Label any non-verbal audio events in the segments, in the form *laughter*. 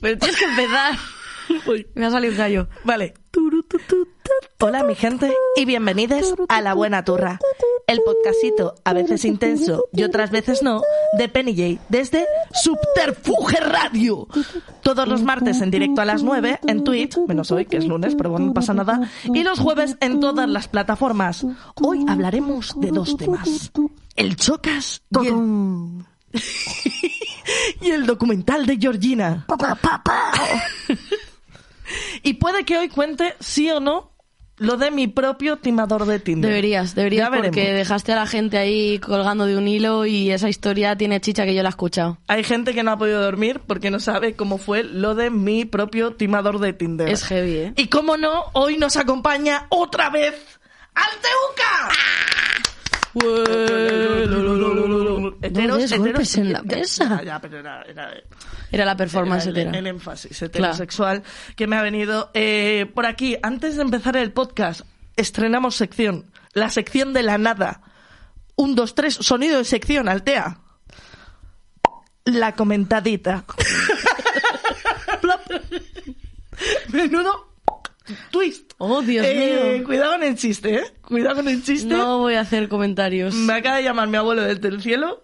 Pero tienes que empezar. Me ha salido un gallo. Vale. Hola mi gente y bienvenidos a La Buena Turra, el podcastito, a veces intenso y otras veces no, de Penny J desde Subterfuge Radio. Todos los martes en directo a las 9 en Twitch, menos hoy que es lunes, pero bueno, no pasa nada, y los jueves en todas las plataformas. Hoy hablaremos de dos temas, el Chocas y el... *laughs* *laughs* y el documental de Georgina. *laughs* y puede que hoy cuente, sí o no, lo de mi propio timador de Tinder. Deberías, deberías, Ya veremos. porque dejaste a la gente ahí colgando de un hilo y esa historia tiene chicha que yo la he escuchado. Hay gente que no ha podido dormir porque no sabe cómo fue lo de mi propio timador de Tinder. Es heavy, ¿eh? Y como no, hoy nos acompaña otra vez Alteuca. No des golpes en la mesa. Ya, ya, pero era, era- Era la performance era el énfasis heterosexual que me ha venido. Eh, por aquí, antes de empezar el podcast, estrenamos sección. La sección de la nada. Un, dos, tres, sonido de sección, Altea. La comentadita. *laughs* Menudo twist. Oh, Dios Eh, mío. Cuidado con el chiste, ¿eh? Cuidado con el chiste. No voy a hacer comentarios. Me acaba de llamar mi abuelo desde el cielo.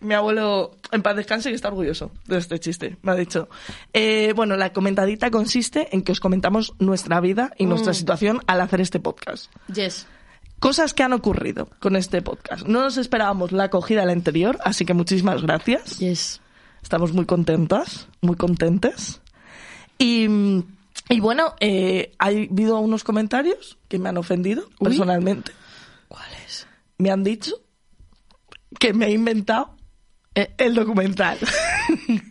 Mi abuelo, en paz descanse, que está orgulloso de este chiste. Me ha dicho. Eh, bueno, la comentadita consiste en que os comentamos nuestra vida y nuestra situación al hacer este podcast. Yes. Cosas que han ocurrido con este podcast. No nos esperábamos la acogida del anterior, así que muchísimas gracias. Yes. Estamos muy contentas, muy contentes. Y, y bueno, eh, ha habido unos comentarios que me han ofendido Uy. personalmente. ¿Cuáles? Me han dicho que me he inventado Eh, el documental.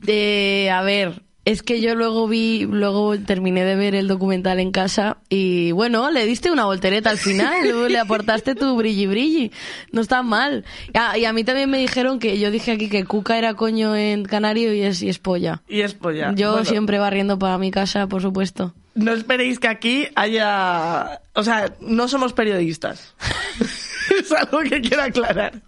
eh, a ver, es que yo luego vi, luego terminé de ver el documental en casa y bueno, le diste una voltereta al final, luego *laughs* le aportaste tu brilli brilli. No está mal. Ah, y a mí también me dijeron que yo dije aquí que Cuca era coño en canario y es, y es polla. y es polla. Yo Bueno, siempre barriendo para mi casa, por supuesto. No esperéis que aquí haya... O sea, no somos periodistas. *laughs* es algo que quiero aclarar.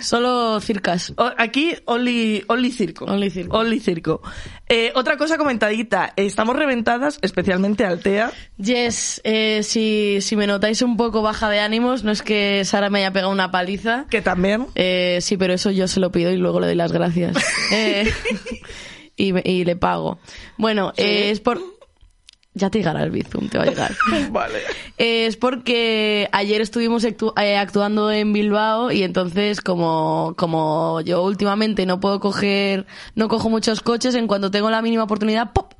Solo circas. O- Aquí, only, only circo. Only circo. Only circo. Eh, otra cosa comentadita. Estamos reventadas, especialmente Altea. Yes, eh, si, si me notáis un poco baja de ánimos, no es que Sara me haya pegado una paliza. Que también... Eh, sí, pero eso yo se lo pido y luego le doy las gracias. *laughs* Eh, *laughs* y, y le pago. Bueno, eh, es por... Ya te llegará el bizum, te va a llegar. *laughs* Vale. Eh, es porque ayer estuvimos actu- eh, actuando en Bilbao y entonces como, como yo últimamente no puedo coger, no cojo muchos coches, en cuanto tengo la mínima oportunidad, ¡pop!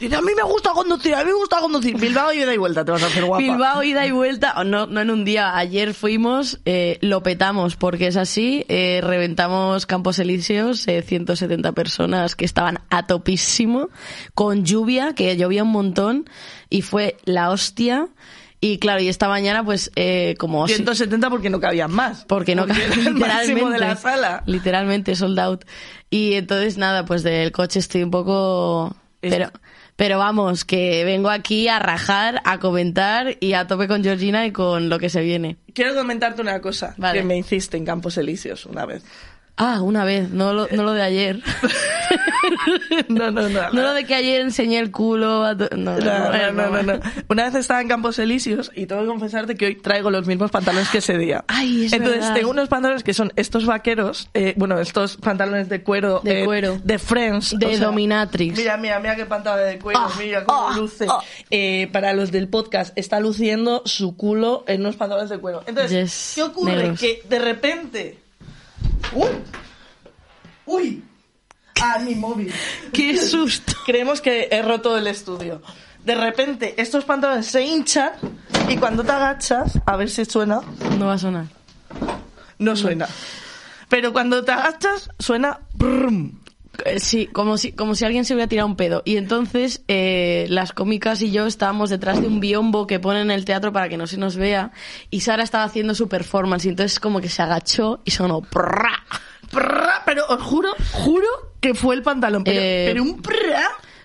Y a mí me gusta conducir, a mí me gusta conducir. Bilbao y ida y vuelta, te vas a hacer guapa. Bilbao, ida y vuelta, no, no en un día, ayer fuimos, eh, lo petamos, porque es así, eh, reventamos Campos Elíseos, eh, 170 personas que estaban a topísimo, con lluvia, que llovía un montón, y fue la hostia, y claro, y esta mañana pues, eh, como... 170 porque no cabían más. porque no Porque *laughs* de la sala. Literalmente, sold out. Y entonces, nada, pues del coche estoy un poco... Es- Pero, pero vamos, que vengo aquí a rajar, a comentar y a tope con Georgina y con lo que se viene. Quiero comentarte una cosa Vale. que me hiciste en Campos Elíseos una vez. Ah, una vez, no lo, no lo de ayer. *laughs* No, no, no. No lo de que ayer enseñé el culo a to- no, no, No. Una vez estaba en Campos Elíseos y tengo que confesarte que hoy traigo los mismos pantalones que ese día. Ay, es Entonces verdad. tengo unos pantalones que son estos vaqueros, eh, bueno, estos pantalones de cuero. De eh, cuero. De Friends. De o sea, Dominatrix. Mira, mira, mira qué pantalón de cuero, Ah, mira cómo ah, luce. ah. Eh, para los del podcast, está luciendo su culo en unos pantalones de cuero. Entonces, Yes, ¿qué ocurre? negros. Que de repente... ¡Uy! ¡Uy! ¡Ah, mi móvil! ¡Qué susto! Creemos que he roto el estudio. De repente, estos pantalones se hinchan y cuando te agachas, a ver si suena, No va a sonar. no suena. Pero cuando te agachas, suena... brum. Eh, Sí, como si, como si alguien se hubiera tirado un pedo. Y entonces eh, las cómicas y yo estábamos detrás de un biombo que ponen en el teatro para que no se nos vea. Y Sara estaba haciendo su performance. Y entonces como que se agachó y sonó... prrra. Prrra, pero os juro, juro que fue el pantalón. Pero, Eh, pero un prrra,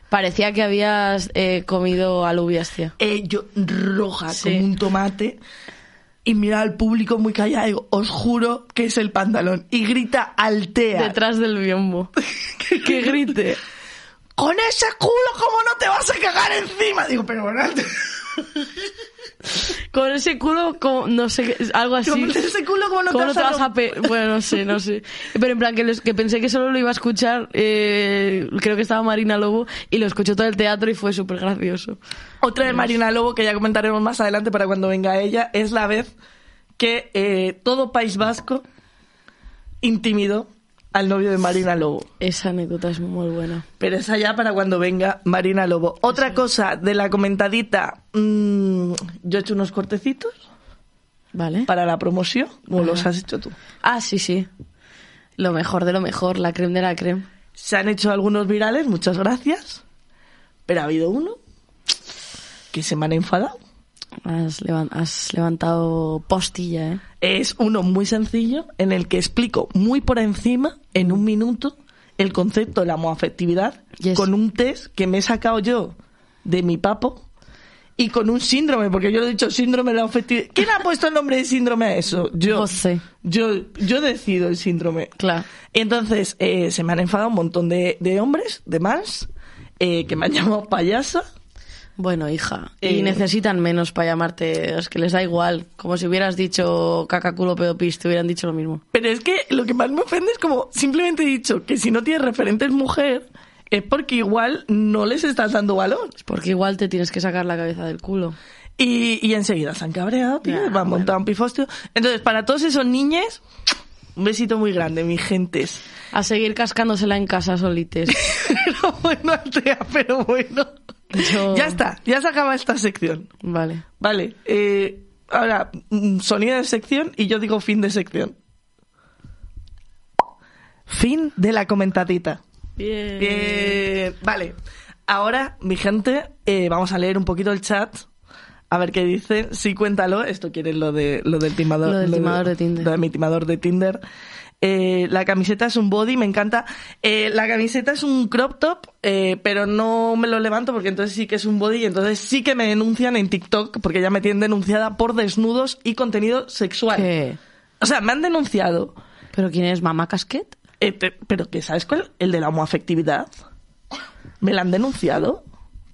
Parecía que habías eh, comido alubias, tía. yo roja Sí. como un tomate. Y mira al público muy callado y digo, os juro que es el pantalón. Y grita altea. Detrás del biombo. *laughs* que grite. con ese culo, ¿cómo no te vas a cagar encima? Digo, pero bueno, *laughs* Con ese culo, como, no sé, algo así. con ese culo, ¿cómo no ¿Cómo te no te vas vas a pe- Bueno, no sé, no sé. Pero en plan, que, les- que pensé que solo lo iba a escuchar, eh, creo que estaba Marina Lobo, y lo escuchó todo el teatro y fue súper gracioso. Otra de Marina Lobo, que ya comentaremos más adelante para cuando venga ella, es la vez que eh, todo País Vasco intimidó al novio de Marina Lobo. Esa anécdota es muy buena. Pero esa ya para cuando venga Marina Lobo. Otra cosa de la comentadita, mm, yo he hecho unos cortecitos ¿Vale? para la promoción, o los has hecho tú. Ah, sí, sí. Lo mejor de lo mejor, la creme de la creme. Se han hecho algunos virales, muchas gracias, pero ha habido uno que se me han enfadado. Has, levan- has levantado postilla, ¿eh? Es uno muy sencillo en el que explico muy por encima, en un minuto, el concepto de la homoafectividad Yes. con un test que me he sacado yo de mi papo y con un síndrome, porque yo le he dicho síndrome de la afectividad. ¿Quién ha puesto el nombre de síndrome a eso? Yo. José. Yo, yo decido el síndrome. Claro. Entonces, eh, se me han enfadado un montón de, de hombres, de más, eh, que me han *laughs* llamado payasa. Bueno, hija. Eh, Y necesitan menos para llamarte. Es que les da igual. Como si hubieras dicho caca, culo, pedo, pis, te hubieran dicho lo mismo. Pero es que lo que más me ofende es como simplemente he dicho que si no tienes referentes mujer es porque igual no les estás dando valor. Porque igual te tienes que sacar la cabeza del culo. Y, y enseguida se han cabreado, tío, me han montado un pifostio. Entonces, para todos esos niños, un besito muy grande, mis gentes. A seguir cascándosela en casa solites. *laughs* pero bueno, Altea, pero bueno. Yo- Ya está, ya se acaba esta sección. Vale. Vale, eh, ahora, mm, sonido de sección y yo digo fin de sección. Fin de la comentadita. Bien. Bien, vale. Ahora, mi gente, eh, vamos a leer un poquito el chat. A ver qué dice. Sí, cuéntalo. Esto quiere lo de lo del timador. Lo del timador de Tinder. Lo de mi timador de Tinder. Eh, la camiseta es un body, me encanta. Eh, la camiseta es un crop top, eh, pero no me lo levanto porque entonces sí que es un body y entonces sí que me denuncian en TikTok porque ya me tienen denunciada por desnudos y contenido sexual. ¿Qué? O sea, me han denunciado. ¿Pero quién es mamá casquet? Pe- pero que sabes cuál el de la homoafectividad me la han denunciado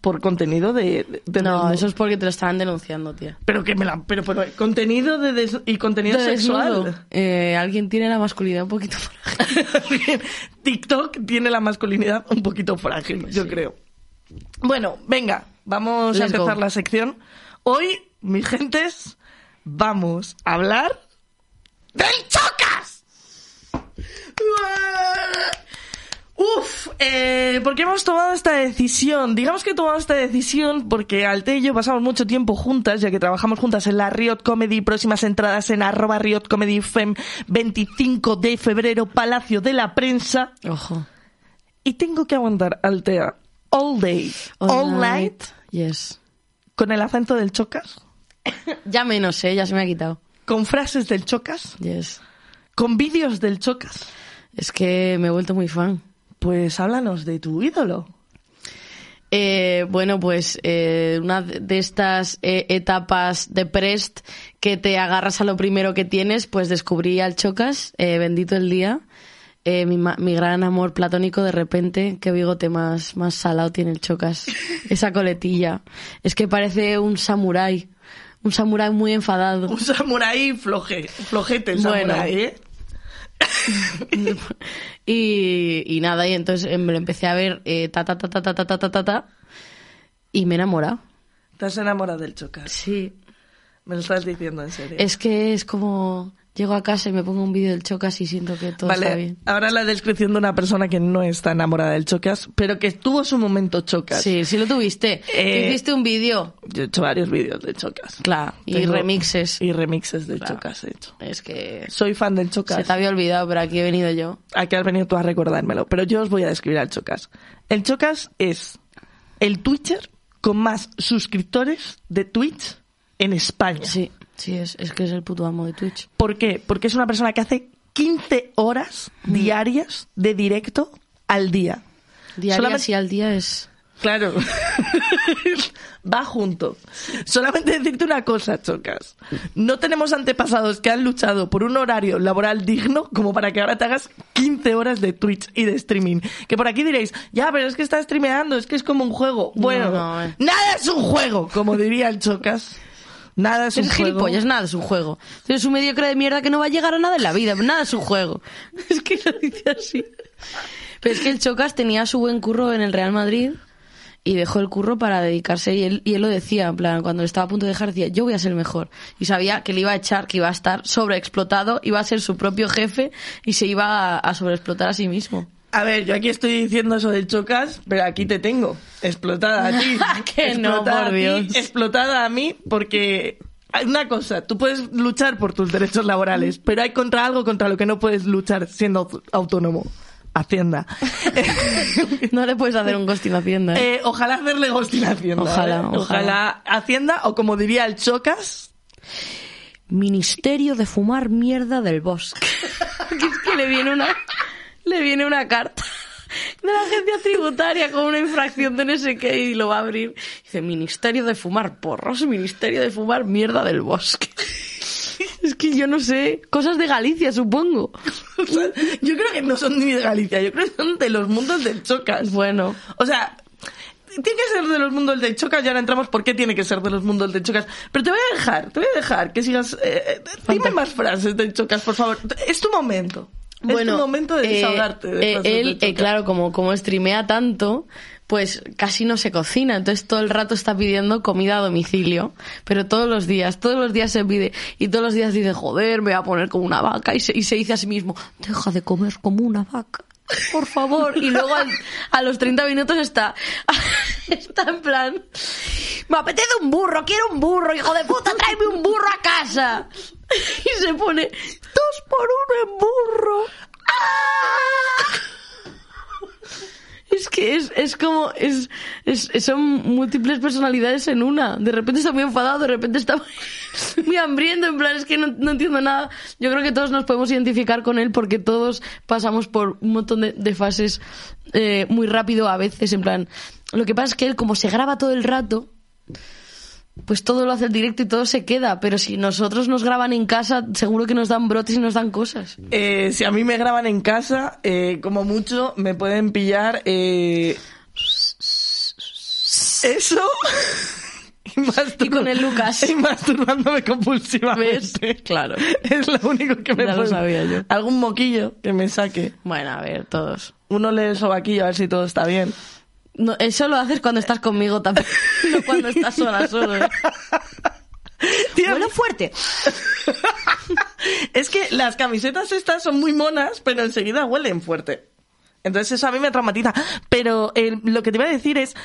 por contenido de, No, desnudo. eso es porque te lo estaban denunciando, tía. pero que me la pero, pero contenido de des- y contenido De sexual Eh, alguien tiene la masculinidad un poquito frágil. *laughs* TikTok tiene la masculinidad un poquito frágil yo creo bueno venga vamos a empezar go. la sección hoy mis gentes vamos a hablar del chocas Uf, eh, ¿por qué hemos tomado esta decisión? Digamos que he tomado esta decisión porque Alte y yo pasamos mucho tiempo juntas, ya que trabajamos juntas en la Riot Comedy, próximas entradas en arroba Riot Comedy Fem, 25 de febrero, Palacio de la Prensa, Ojo. y tengo que aguantar Altea all day, all, night, Yes. con el acento del chocas, *laughs* Ya menos, ¿eh? Ya se me ha quitado. con frases del chocas, Yes. con vídeos del chocas. Es que me he vuelto muy fan. Pues háblanos de tu ídolo. Eh, bueno, pues eh, una de estas eh, etapas de Prest que te agarras a lo primero que tienes, pues descubrí al Chocas, bendito el día, mi, mi gran amor platónico de repente, qué bigote más, más salado tiene el Chocas, *laughs* esa coletilla, es que parece un samurái, un samurái muy enfadado. Un samurái floje, flojete el Bueno. samurái, ¿eh? Y, y nada, y entonces eh, me lo empecé a ver eh, ta, ta, ta, ta, ta, ta, ta, ta, ta, y me he enamorado. Te has enamorado del chocas. Sí, Me lo estás diciendo en serio. Es que es como llego a casa y me pongo un vídeo del Chocas y siento que todo está bien. ahora la descripción de una persona que no está enamorada del chocas, pero que tuvo su momento chocas. Sí, sí lo tuviste. Eh, Hiciste un vídeo. Yo he hecho varios vídeos de chocas. Claro, y remixes. Y remixes de Claro. chocas he hecho. Es que Soy fan del se chocas. te había olvidado, pero aquí he venido yo. Aquí has venido tú a recordármelo, pero yo os voy a describir al chocas. El chocas es el Twitcher con más suscriptores de Twitch en España. Sí, sí, es, es que es el puto amo de Twitch. ¿Por qué? Porque es una persona que hace 15 horas diarias de directo al día. Diarias Solamente- y al día es... Claro. *laughs* Va junto. Solamente decirte una cosa, chocas. No tenemos antepasados que han luchado por un horario laboral digno como para que ahora te hagas 15 horas de Twitch y de streaming. Que por aquí diréis, ya, pero es que está streameando, es que es como un juego. Bueno, No, no, eh. nada es un juego, como diría el chocas. Nada es un juego. gilipollas, nada es un juego. Es un mediocre de mierda que no va a llegar a nada en la vida. Nada es un juego. *laughs* Es que lo dice así. Pero es que el Chocas tenía su buen curro en el Real Madrid y dejó el curro para dedicarse y él, y él lo decía, en plan, cuando estaba a punto de dejar, decía, yo voy a ser el mejor. Y sabía que le iba a echar, que iba a estar sobreexplotado, iba a ser su propio jefe y se iba a, a sobreexplotar a sí mismo. A ver, yo aquí estoy diciendo eso del chocas, pero aquí te tengo. Explotada a ti. *laughs* Que no, Explotada por ti, explotada a mí porque... Una cosa, tú puedes luchar por tus derechos laborales, pero hay contra algo contra lo que no puedes luchar siendo aut- autónomo. Hacienda. *laughs* No le puedes hacer un ghosting a Hacienda. ¿eh? Eh, ojalá hacerle ghosting a Hacienda. Ojalá, ¿eh? ojalá. Hacienda, o como diría el Chocas, Ministerio de fumar mierda del bosque. *laughs* Que es que le viene una, le viene una carta *laughs* de la agencia tributaria con una infracción de no sé qué y lo va a abrir. Dice, Ministerio de fumar porros, Ministerio de fumar mierda del bosque. *laughs* Es que yo no sé, cosas de Galicia, supongo. *laughs* o sea, yo creo que no son ni de Galicia, yo creo que son de los mundos del Chocas. Bueno, O sea, tiene que ser de los mundos del Chocas, ya ahora entramos por qué tiene que ser de los mundos del Chocas. Pero te voy a dejar, te voy a dejar que sigas... eh, eh, dime más frases del Chocas, por favor. Es tu momento. Es tu momento de eh, desahogarte. de eh, él, eh, claro, como, como streamea tanto, pues casi no se cocina. Entonces todo el rato está pidiendo comida a domicilio. Pero todos los días, todos los días se pide. Y todos los días dice, joder, me voy a poner como una vaca. Y se, y se dice a sí mismo, deja de comer como una vaca. Por favor. Y luego al- a los 30 minutos está, *laughs* está en plan, me apetece un burro, quiero un burro, hijo de puta, tráeme un burro a casa. Y se pone, por uno en burro. ¡Ah! Es que es, es como, es, es, son múltiples personalidades en una. De repente está muy enfadado, de repente está *laughs* muy, hambriento, en plan, es que no, entiendo nada. Yo creo que todos nos podemos identificar con él porque todos pasamos por un montón de, de fases eh, muy rápido a veces, en plan. Lo que pasa es que él, como se graba todo el rato, pues todo lo hace el directo y todo se queda. Pero si nosotros nos graban en casa, seguro que nos dan brotes y nos dan cosas. Eh, si a mí me graban en casa, eh, como mucho, me pueden pillar... eh, Eso... *laughs* Y, con el Lucas. Y masturbándome compulsivamente. ¿Ves? Claro. *laughs* Es lo único que me Ya lo sabía yo. Algún moquillo que me saque. Bueno, a ver, todos. Uno lee el sobaquillo a ver si todo está bien. No, eso lo haces cuando estás conmigo también, *laughs* no cuando estás sola solo. ¿eh? Tío, Huele fuerte. *laughs* es que las camisetas estas son muy monas, pero enseguida huelen fuerte. Entonces eso a mí me traumatiza. Pero eh, lo que te iba a decir es,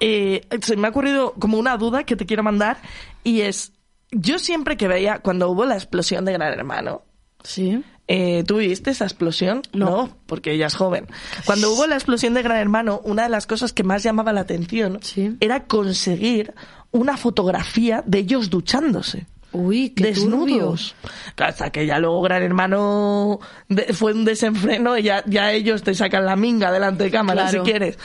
eh, se me ha ocurrido como una duda que te quiero mandar y es, yo siempre que veía cuando hubo la explosión de Gran Hermano, Sí. Eh, ¿Tú viste esa explosión? No. porque ella es joven. Cuando hubo la explosión de Gran Hermano, una de las cosas que más llamaba la atención Sí. era conseguir una fotografía de ellos duchándose. Uy, qué desnudos. Claro, Hasta que ya luego Gran Hermano de- fue un desenfreno y ya, ya ellos te sacan la minga delante de cámara Claro. si quieres.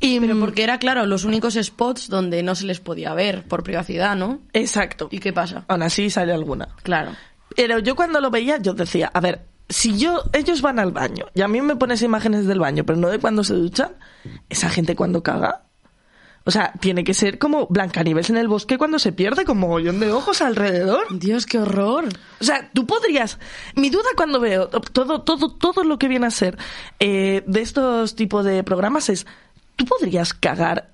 Y, Pero porque era, claro, los únicos spots donde no se les podía ver por privacidad, ¿no? Exacto. ¿Y qué pasa? Aún así sale alguna. Claro. Pero yo cuando lo veía, yo decía, a ver, si yo, ellos van al baño y a mí me pones imágenes del baño, pero no de cuando se duchan, esa gente cuando caga. O sea, tiene que ser como Blancanieves en el bosque cuando se pierde con mogollón de ojos alrededor. Dios, qué horror. O sea, tú podrías. Mi duda cuando veo todo, todo, todo lo que viene a ser eh, de estos tipos de programas es: ¿tú podrías cagar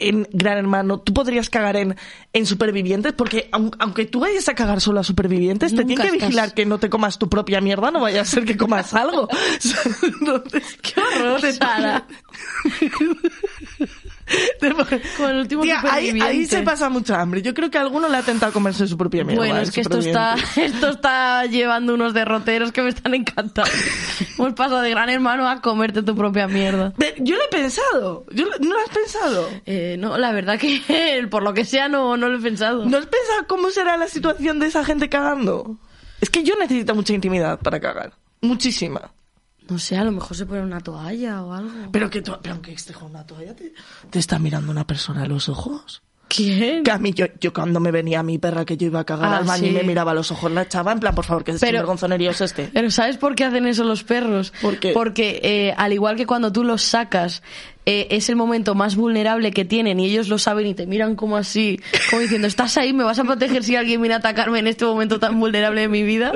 en Gran Hermano? ¿Tú podrías cagar en, en Supervivientes? Porque aun- aunque tú vayas a cagar solo a Supervivientes, te Nunca tiene que estás- vigilar que no te comas tu propia mierda, no vaya a ser que comas algo. *laughs* *laughs* Entonces, Qué horror, *laughs* Sara. *laughs* Con el último Tía, ahí, ahí se pasa mucha hambre. Yo creo que alguno le ha tentado comerse su propia mierda. Bueno, en es que esto está, *laughs* esto está llevando unos derroteros que me están encantando. *laughs* Hemos pasado de gran hermano a comerte tu propia mierda. Yo lo he pensado. Yo lo- ¿No lo has pensado? Eh, no, la verdad que por lo que sea no, no lo he pensado. ¿No has pensado cómo será la situación de esa gente cagando? Es que yo necesito mucha intimidad para cagar. Muchísima. No sé, a lo mejor se pone una toalla o algo. Pero que, tú- pero aunque esté con una toalla, te, te está mirando una persona a los ojos. ¿Quién? Que a mí, yo, yo cuando me venía mi perra que yo iba a cagar Ah, al baño y sí. me miraba a los ojos la chava, en plan, por favor, que Pero- vergonzonería es este. *laughs* Pero ¿sabes por qué hacen eso los perros? ¿Por qué? Porque eh, al igual que cuando tú los sacas, eh, es el momento más vulnerable que tienen y ellos lo saben y te miran como así, como diciendo, estás ahí, me vas a proteger si alguien viene a atacarme en este momento tan vulnerable de mi vida.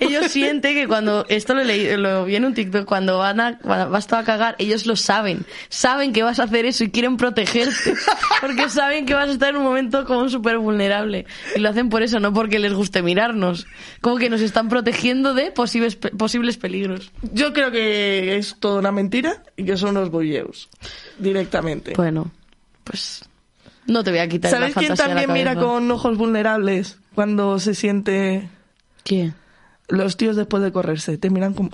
Ellos sienten que cuando, esto lo, leí, lo vi en un TikTok, cuando van a, cuando vas tú a cagar, ellos lo saben. Saben que vas a hacer eso y quieren protegerte. Porque saben que vas a estar en un momento como súper vulnerable. Y lo hacen por eso, no porque les guste mirarnos. Como que nos están protegiendo de posibles, posibles peligros. Yo creo que es toda una mentira y que son unos boyeus. Directamente. Bueno, pues no te voy a quitar ¿Sabéis la quién fantasía de la también mira con ojos vulnerables cuando se siente ¿Quién? los tíos después de correrse? Te miran como...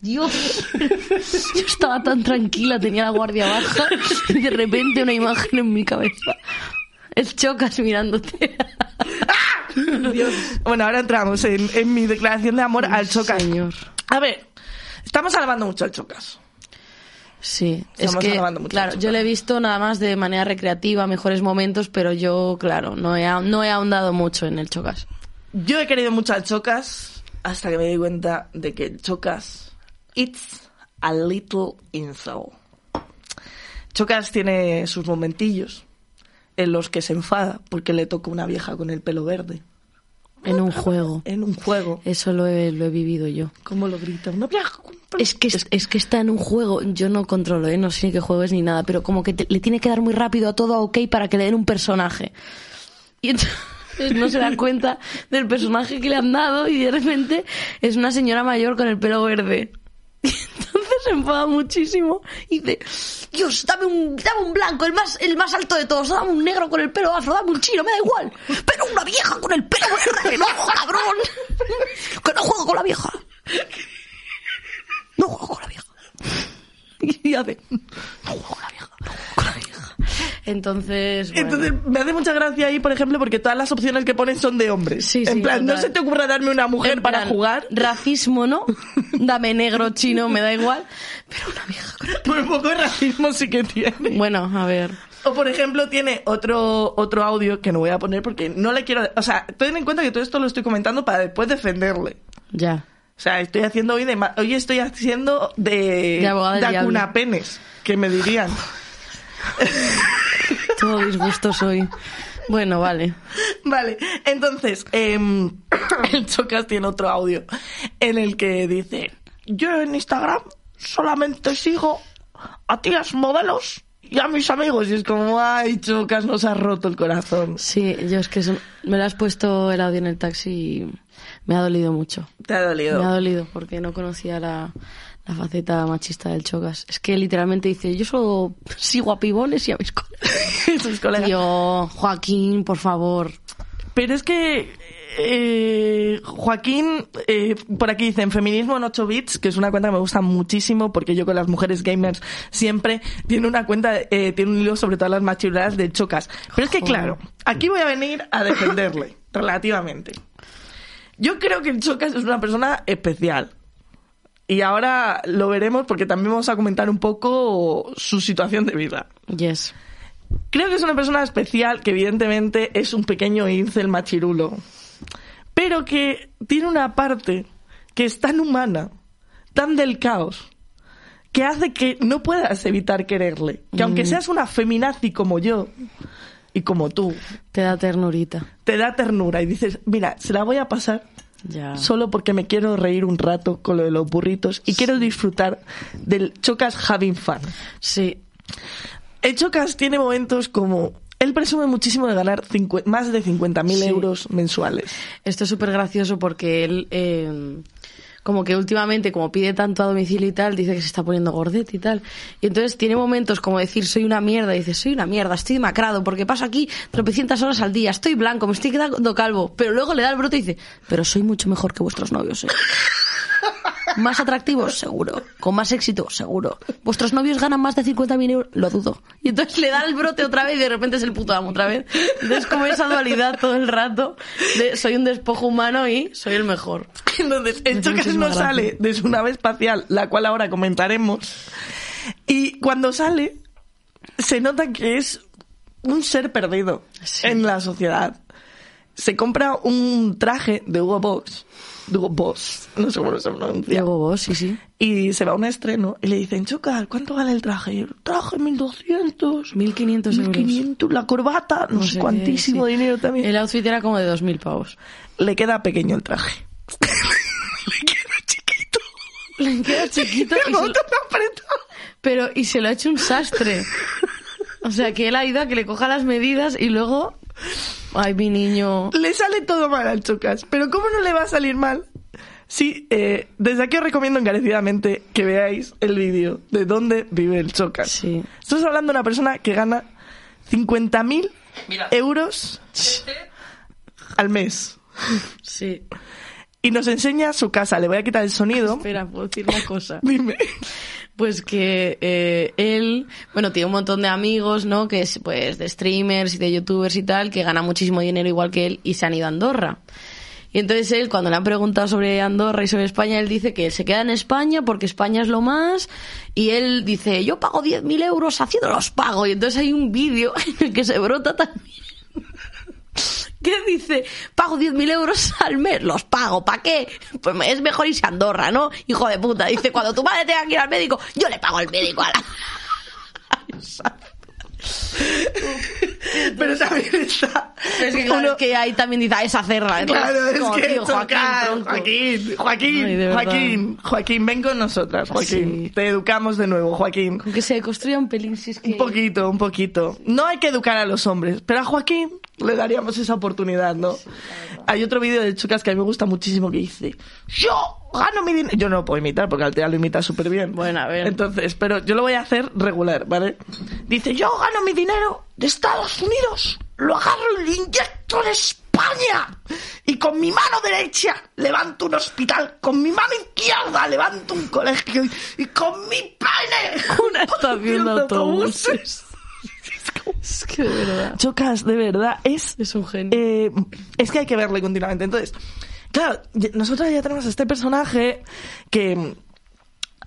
Dios, yo estaba tan tranquila, tenía la guardia baja y de repente una imagen en mi cabeza. El chocas mirándote. Bueno, ahora entramos en, en mi declaración de amor al Chocas. Señor. A ver, estamos alabando mucho al Chocas. Sí, es Estamos que, alabando mucho claro, yo lo he visto nada más de manera recreativa, mejores momentos, pero yo, claro, no he, no he ahondado mucho en el chocas. Yo he querido mucho al Chocas hasta que me di cuenta de que el Chocas it's a little incel. Chocas tiene sus momentillos en los que se enfada porque le toca una vieja con el pelo verde En un juego. en un juego. Eso lo he, lo he vivido yo. ¿Cómo lo grita? Una vieja con Es que, es, que está en un juego, yo no controlo, ¿eh? no sé ni qué juego es ni nada, pero como que te- le tiene que dar muy rápido a todo a OK para que le den un personaje. Y entonces no se dan *laughs* cuenta del personaje que le han dado y de repente es una señora mayor con el pelo verde. Y *laughs* entonces se enfada muchísimo y dice, Dios, dame un, dame un blanco, el más, el más alto de todos, dame un negro con el pelo afro, dame un chino, me da igual. Pero una vieja con el pelo verde, no, *laughs* cabrón. Que no juego con la vieja. No juego con la vieja. *laughs* Y hace, no juego con la vieja, no juego con la vieja. Entonces, bueno. Entonces, me hace mucha gracia ahí, por ejemplo, porque todas las opciones que ponen son de hombres. Sí, en sí, plan, no se te ocurra darme una mujer En para plan, jugar. Racismo, ¿no? *laughs* Dame negro, chino, me da igual. Pero una vieja con el- Pues un poco de racismo sí que tiene. Bueno, a ver. O por ejemplo tiene otro otro audio que no voy a poner porque no le quiero, o sea, ten en cuenta que todo esto lo estoy comentando para después defenderle. Ya. O sea, estoy haciendo hoy de hoy estoy haciendo de De abogada acunapenes, que me dirían. *laughs* Todo disgusto soy. Bueno, vale. Vale, entonces, em, *coughs* el Chocas tiene otro audio en el que dice, yo en Instagram solamente sigo a tías modelos y a mis amigos. Y es como, ay, Chocas, nos ha roto el corazón. Sí, yo es que eso- me lo has puesto el audio en el taxi y me ha dolido mucho. Te ha dolido. Me ha dolido porque no conocía la, la faceta machista del Chocas. Es que literalmente dice, yo solo sigo a pibones y a mis colegas. *laughs* Yo, Joaquín, por favor. Pero es que eh, Joaquín, eh, por aquí dicen Feminismo en 8 bits, que es una cuenta que me gusta muchísimo porque yo con las mujeres gamers siempre tiene una cuenta, eh, tiene un hilo sobre todas las machirulas de chocas. Pero es que Joder. claro, aquí voy a venir a defenderle, *laughs* relativamente. Yo creo que el Chocas es una persona especial. Y ahora lo veremos porque también vamos a comentar un poco su situación de vida. Yes. Creo que es una persona especial que evidentemente es un pequeño incel machirulo, pero que tiene una parte que es tan humana, tan del caos, que hace que no puedas evitar quererle. Que aunque seas una feminazi como yo y como tú, Te da ternurita. te da ternura y dices, mira, se la voy a pasar Ya. solo porque me quiero reír un rato con lo de los burritos y quiero disfrutar del Chocas having fun. Sí. El Chocas tiene momentos como... Él presume muchísimo de ganar cincu- más de 50.000 Sí. euros mensuales. Esto es súper gracioso porque él, eh, como que últimamente, como pide tanto a domicilio y tal, dice que se está poniendo gordete y tal. Y entonces tiene momentos como decir, soy una mierda, y dice, soy una mierda, estoy demacrado, porque paso aquí tropecientas horas al día, estoy blanco, me estoy quedando calvo. Pero luego le da el brote y dice, pero soy mucho mejor que vuestros novios, ¿eh? ¿Más atractivos? Seguro. ¿Con más éxito? Seguro. ¿Vuestros novios ganan más de 50.000 euros? Lo dudo. Y entonces le da el brote otra vez y de repente es el puto amo otra vez. Entonces como esa dualidad todo el rato de soy un despojo humano y soy el mejor. Entonces, hace Chocas no sale de su nave espacial, la cual ahora comentaremos. Y cuando sale, se nota que es un ser perdido Sí. en la sociedad. Se compra un traje de Hugo Boss, de Hugo Boss, no sé cómo se pronuncia. Diego vos, sí, sí. Y se va a un estreno y le dicen, Chocas, ¿cuánto vale el traje? Y el traje 1200. 1.500 euros. 1500, la corbata, no, No sé qué, cuantísimo sí. dinero también. El outfit era como de 2.000 pavos. Le queda pequeño el traje. *laughs* le queda chiquito. Le queda chiquito *laughs* y se lo-. Pero, y se lo ha hecho un sastre. O sea, que él ha ido a que le coja las medidas y luego... Ay, mi niño. Le sale todo mal al Chocas. Pero ¿cómo no le va a salir mal? Sí, eh, desde aquí os recomiendo encarecidamente que veáis el vídeo de dónde vive el Chocas. Sí. Estamos hablando de una persona que gana 50.000 euros al mes. Sí. Y nos enseña su casa. Le voy a quitar el sonido. Espera, puedo decir una cosa. Dime. *laughs* Pues que eh, él, bueno, tiene un montón de amigos, ¿no? Que es, pues, de streamers y de youtubers y tal, que ganan muchísimo dinero igual que él y se han ido a Andorra. Y entonces él, cuando le han preguntado sobre Andorra y sobre España, él dice que se queda en España porque España es lo más. Y él dice, yo pago 10.000 euros haciendo los pagos. Y entonces hay un vídeo *laughs* en el que se brota también. Que dice, pago 10.000 euros al mes, los pago, ¿para qué? Pues es mejor irse a Andorra, ¿no? Hijo de puta. Dice, cuando tu madre tenga que ir al médico, yo le pago al médico a la... *laughs* Pero también está. Es que, claro, uno- es que ahí también dice, "Ah, esa cerra. Claro, es como, que tío, Joaquín. Joaquín, Joaquín, Ay. Joaquín, Joaquín, ven con nosotras, Joaquín. Sí. Te educamos de nuevo, Joaquín. Con que se construya un pelín, si es que... Un poquito, un poquito. No hay que educar a los hombres, pero a Joaquín le daríamos esa oportunidad, ¿no? hay otro vídeo de Chocas que a mí me gusta muchísimo que dice, yo gano mi dinero. Yo no lo puedo imitar porque Altea lo imita súper bien. Bueno, a ver. Entonces, pero yo lo voy a hacer regular, ¿vale? Dice, yo gano mi dinero de Estados Unidos, lo agarro y lo inyecto en España. Y con mi mano derecha levanto un hospital, con mi mano izquierda levanto un colegio y, y con mi pene Una estación de *laughs* autobuses. Es que de verdad. Chocas, de verdad, es Es un genio. eh, es que hay que verle continuamente. Entonces, claro, nosotros ya tenemos a este personaje que,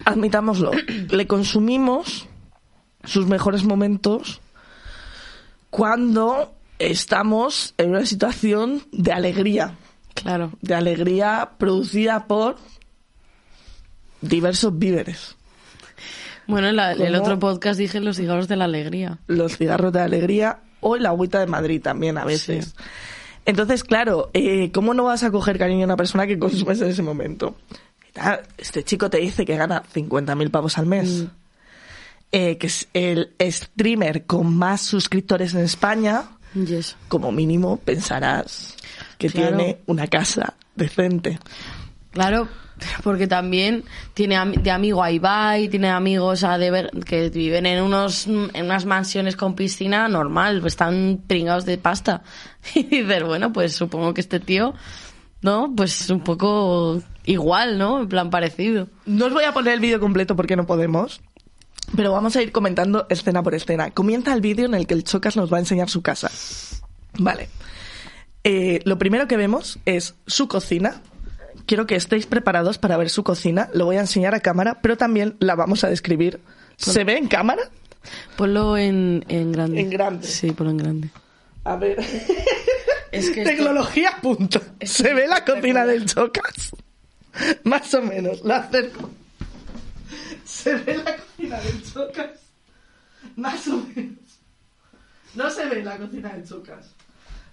admitámoslo, *clears throat* le consumimos sus mejores momentos cuando estamos en una situación de alegría. Claro. De alegría producida por diversos víveres. Bueno, la- el otro podcast dije los cigarros de la alegría. los cigarros de alegría o el agüita de Madrid también a veces. Entonces, claro, eh, ¿cómo no vas a coger cariño a una persona que consumes en ese momento? Este chico te dice que gana 50.000 pavos al mes, Mm. eh, que es el streamer con más suscriptores en España, Yes. como mínimo pensarás que Claro. tiene una casa decente. Claro, porque también tiene de amigo a Ibai, tiene amigos a Deber que viven en unos en unas mansiones con piscina normal, pues están pringados de pasta. *laughs* Y dices, bueno, pues supongo que este tío, ¿no? Pues un poco igual, ¿no? En plan parecido. No os voy a poner el vídeo completo porque no podemos, pero vamos a ir comentando escena por escena. Comienza el vídeo en el que el Chocas nos va a enseñar su casa. Vale. Eh, lo primero que vemos es su cocina. Quiero que estéis preparados para ver su cocina. Lo voy a enseñar a cámara, pero también la vamos a describir. ¿Se ve en cámara? Ponlo en, en grande. En grande. Sí, ponlo en grande. A ver. *laughs* Es que esto- Tecnología punto. ¿Se ve la cocina del Chocas? *laughs* Más o menos, la acerco. ¿Se ve la cocina del Chocas? Más o menos. No se ve la cocina del Chocas.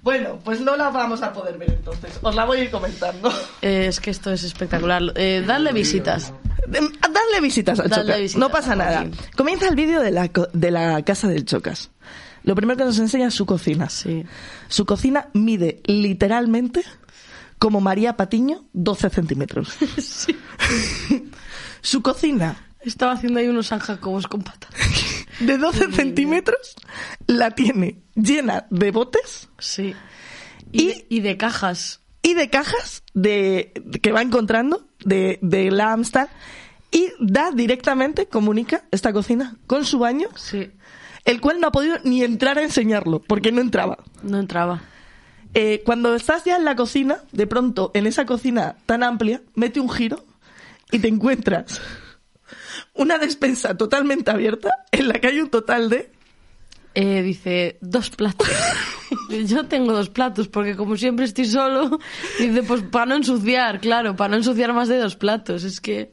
Bueno, pues no la vamos a poder ver entonces. Os la voy a ir comentando. *laughs* Eh, es que esto es espectacular. Eh, dadle visitas. Dadle visitas al Chocas. visitas no pasa nada. Comienza el vídeo de la, co- de la casa del Chocas. Lo primero que nos enseña es su cocina. Sí. Su cocina mide literalmente como María Patiño 12 centímetros. *laughs* sí. Su cocina Estaba haciendo ahí unos San Jacobos con patatas. *laughs* de 12 centímetros la tiene llena de botes Sí. Y, Y- de, y de cajas. y de cajas de que va encontrando de, de la y da directamente, comunica esta cocina con su baño, Sí. el cual no ha podido ni entrar a enseñarlo, porque no entraba. No entraba. Eh, cuando estás ya en la cocina, de pronto, en esa cocina tan amplia, mete un giro y te encuentras una despensa totalmente abierta en la que hay un total de... Eh, dice, dos platos. *laughs* Yo tengo dos platos, porque como siempre estoy solo, dice, pues para no ensuciar, claro, para no ensuciar más de dos platos. Es que...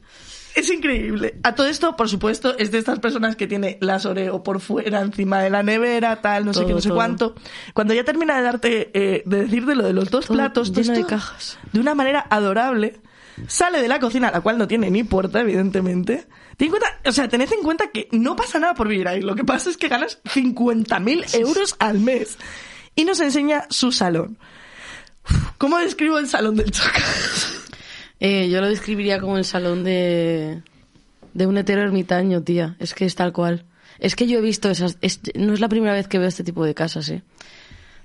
Es increíble. A todo esto, por supuesto, es de estas personas que tiene las Oreo por fuera, encima de la nevera, tal, no sé Todo, qué, no sé todo. cuánto. Cuando ya termina de darte, eh, de decirte lo de los dos Todo platos, lleno de esto, cajas. de una manera adorable, sale de la cocina, la cual no tiene ni puerta, evidentemente. Ten en cuenta, o sea, tened en cuenta que no pasa nada por vivir ahí. Lo que pasa es que ganas 50.000 euros al mes. Y nos enseña su salón. ¿Cómo describo el salón del Chocas? *laughs* Eh, yo lo describiría como el salón de, de un hetero ermitaño, tía. Es que es tal cual. Es que yo he visto esas... es- no es la primera vez que veo este tipo de casas, ¿eh?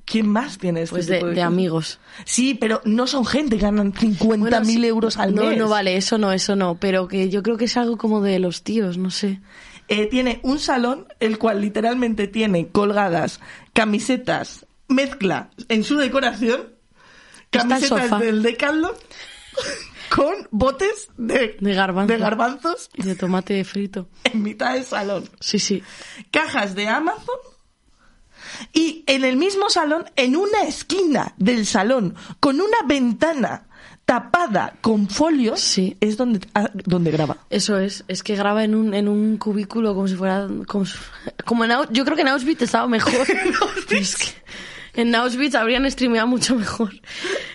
¿Quién más tiene este Pues de, tipo de cosas? amigos. Sí, pero no son gente que ganan 50.000 Bueno, sí. euros al no, mes. No, vale, eso no, eso no. Pero que yo creo que es algo como de los tíos, no sé. Eh, tiene un salón, el cual literalmente tiene colgadas camisetas, mezcla en su decoración, camisetas del Decathlon *laughs* con botes de, De garbanzo. de garbanzos De tomate frito. en mitad del salón. Sí, sí. Cajas de Amazon y en el mismo salón, en una esquina del salón, con una ventana tapada con folios, Sí. es donde, ah, donde graba. Eso es, es que graba en un, en un cubículo como si fuera... Como, como en yo creo que en Auschwitz estaba mejor. *laughs* Es que en Auschwitz habrían streameado mucho mejor.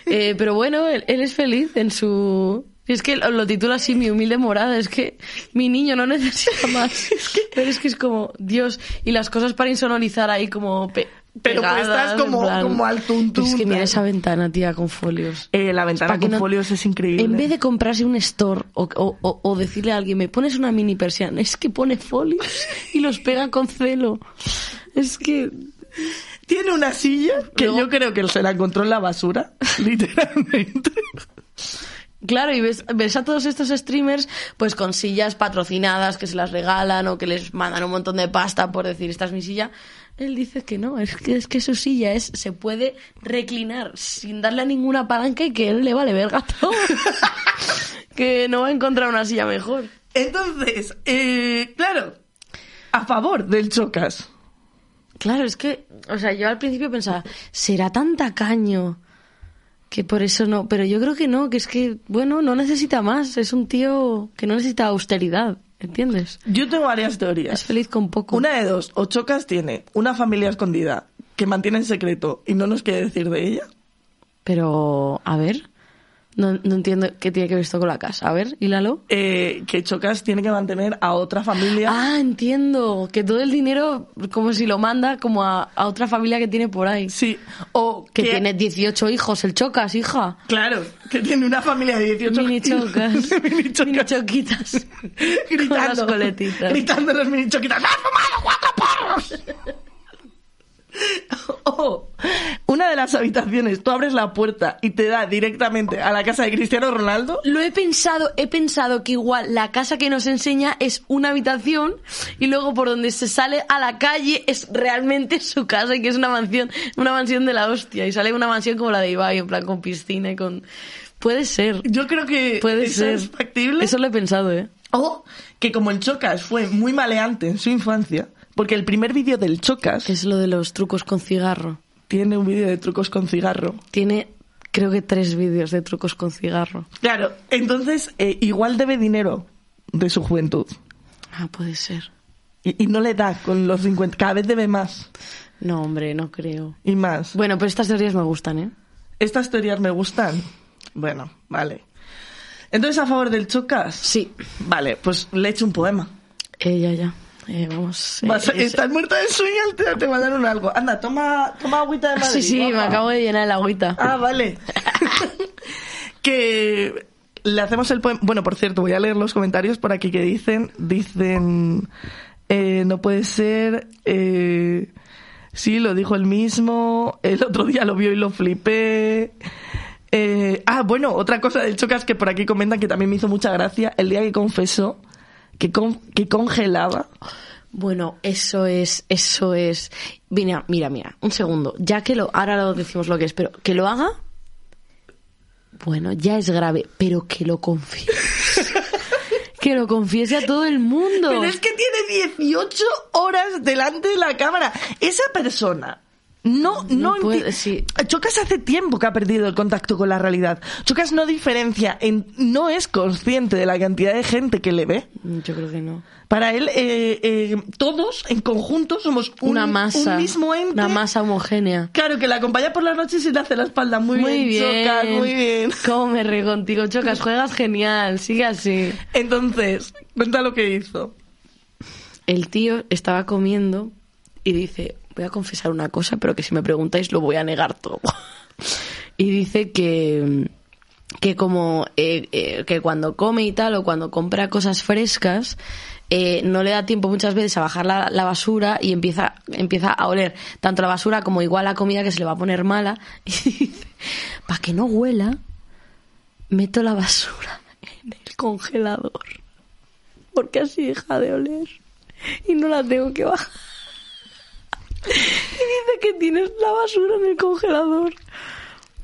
Eh, pero bueno, él, él es feliz en su... Es que lo, lo titula así, mi humilde morada. Es que mi niño no *laughs* necesita más. Pero es que es como, Dios, y las cosas para insonorizar ahí como... pe- Pero pegadas, puestas como- en plan- como al tuntún, Es que mira esa ventana, tía, con folios. Eh, la ventana con no- folios es increíble. En vez de comprarse un store o, o- o- o decirle a alguien, me pones una mini persiana, es que pone folios y los pega con celo. Es que... Tiene una silla que yo creo que se la encontró en la basura, *laughs* literalmente. Claro, y ves, ves a todos estos streamers pues con sillas patrocinadas que se las regalan o que les mandan un montón de pasta por decir esta es mi silla. Él dice que no, es que, es que su silla es, se puede reclinar sin darle a ninguna palanca y que él le vale verga *laughs* todo. que no va a encontrar una silla mejor. Entonces, eh, claro, a favor del Chocas. Claro, es que, o sea, yo al principio pensaba, ¿será tan tacaño que por eso no? Pero yo creo que no, que es que, bueno, no necesita más. Es un tío que no necesita austeridad, ¿entiendes? Yo tengo varias Es teorías. feliz con poco. Una de dos, o Chocas tiene una familia escondida que mantiene en secreto y no nos quiere decir de ella. Pero, a ver, no, no entiendo qué tiene que ver esto con la casa. A ver, hílalo. eh, que Chocas tiene que mantener a otra familia. Ah, entiendo. Que todo el dinero, como si lo manda como a, a otra familia que tiene por ahí. Sí, o Que tiene 18 hijos, el Chocas, hija. Claro, que tiene una familia de 18 Mini chocas. *laughs* mini chocas. Mini choquitas. *laughs* gritando, Con las coletitas. gritando los mini choquitas. ¡Me has fumado cuatro porros! *laughs* Oh, una de las habitaciones, tú abres la puerta y te da directamente a la casa de Cristiano Ronaldo. Lo he pensado, he pensado que igual la casa que nos enseña es una habitación y luego por donde se sale a la calle es realmente su casa y que es una mansión, una mansión de la hostia y sale una mansión como la de Ibai, en plan con piscina y con... Puede ser, Yo creo que puede eso ser. es factible. Eso lo he pensado, ¿eh? O que como el Chocas fue muy maleante en su infancia, porque el primer vídeo del Chocas Que es lo de los trucos con cigarro. tiene un vídeo de trucos con cigarro. Tiene, creo que tres vídeos de trucos con cigarro. Claro, entonces eh, igual debe dinero de su juventud. Ah, puede ser. Y, y no le da con los 50, cada vez debe más No, hombre, no creo. y más. Bueno, pero estas teorías me gustan, ¿eh? Estas teorías me gustan. Bueno, vale. Entonces, a favor del Chocas. Sí. Vale, pues le echo un poema. Eh, ya, ya. Eh, vamos. eh, a- es- Estás muerta de sueño, te, te mandaron algo. Anda, toma, toma agüita de Madrid. Sí, sí, me acabo de llenar el agüita. Ah, vale. *laughs* que le hacemos el poema. Bueno, por cierto, voy a leer los comentarios por aquí que dicen. Dicen. eh, no puede ser. Eh, sí, lo dijo él mismo. El otro día lo vio y lo flipé. Eh, ah, bueno, otra cosa del Chocas que por aquí comentan que también me hizo mucha gracia, el día que confesó que, con- que congelaba. Bueno, eso es, eso es. Mira, mira, mira, un segundo. Ya que lo, ahora lo decimos lo que es, pero que lo haga, bueno, ya es grave, pero que lo confiese. *laughs* que lo confiese a todo el mundo. Pero es que tiene 18 horas delante de la cámara. Esa persona no, no, No puede- enti- sí. Chocas hace tiempo que ha perdido el contacto con la realidad. Chocas no diferencia, en, no es consciente de la cantidad de gente que le ve. Yo creo que no. Para él, eh, eh, todos en conjunto somos un, Una masa. un mismo ente. Una masa homogénea. Claro, que la acompaña por las noches y le hace la espalda muy, Muy bien. Chocas, muy bien. *laughs* ¿Cómo me río contigo, Chocas? Juegas genial, sigue así. Entonces, cuenta lo que hizo. El tío estaba comiendo y dice, voy a confesar una cosa, pero que si me preguntáis lo voy a negar todo. *laughs* y dice que, que como eh, eh, que cuando come y tal o cuando compra cosas frescas, eh, no le da tiempo muchas veces a bajar la, basura y empieza, empieza a oler tanto la basura como igual la comida que se le va a poner mala. *laughs* Y dice, para que no huela, meto la basura en el congelador. Porque así deja de oler y no la tengo que bajar. Y dice que tienes la basura en el congelador.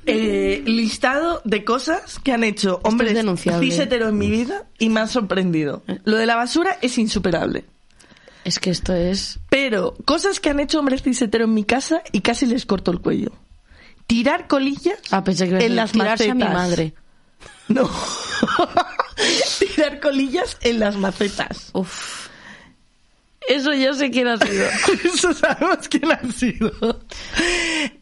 Eh, listado de cosas que han hecho hombres denunciable. cis hetero en mi vida y me han sorprendido. Lo de la basura es insuperable. Es que esto es... Pero cosas que han hecho hombres cis hetero en mi casa y casi les corto el cuello. Tirar colillas Ah, pensé que en las tirarse a mi macetas. madre. *laughs* No. *laughs* Tirar colillas en las macetas. Uf. Eso yo sé quién ha sido. *laughs* Eso sabemos quién ha sido.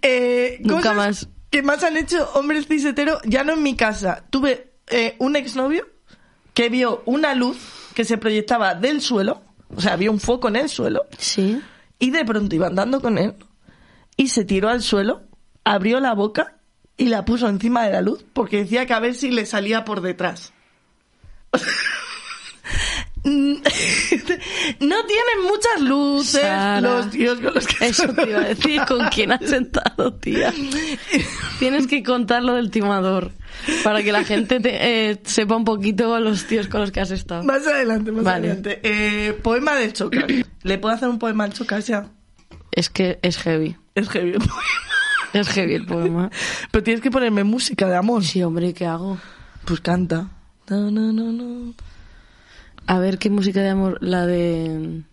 Eh, Nunca más. Que más han hecho hombres cis hetero, ya no en mi casa. Tuve eh, un exnovio que vio una luz que se proyectaba del suelo, o sea, había un foco en el suelo, Sí. y de pronto iba andando con él y se tiró al suelo, abrió la boca y la puso encima de la luz porque decía que a ver si le salía por detrás. *laughs* *laughs* no tienen muchas luces Sara. los tíos con los que Eso te iba a decir con quién has sentado, tía. Tienes que contar lo del timador para que la gente te- eh, sepa un poquito los tíos con los que has estado. Más adelante, más Vale. adelante. Eh, poema del Chocas. ¿Le puedo hacer un poema al Chocas ya? Es que es heavy. Es heavy el poema. Es heavy el poema. Pero tienes que ponerme música de amor. Sí, hombre, ¿qué hago? Pues canta. No, no, no, no. A ver qué música de amor, la de...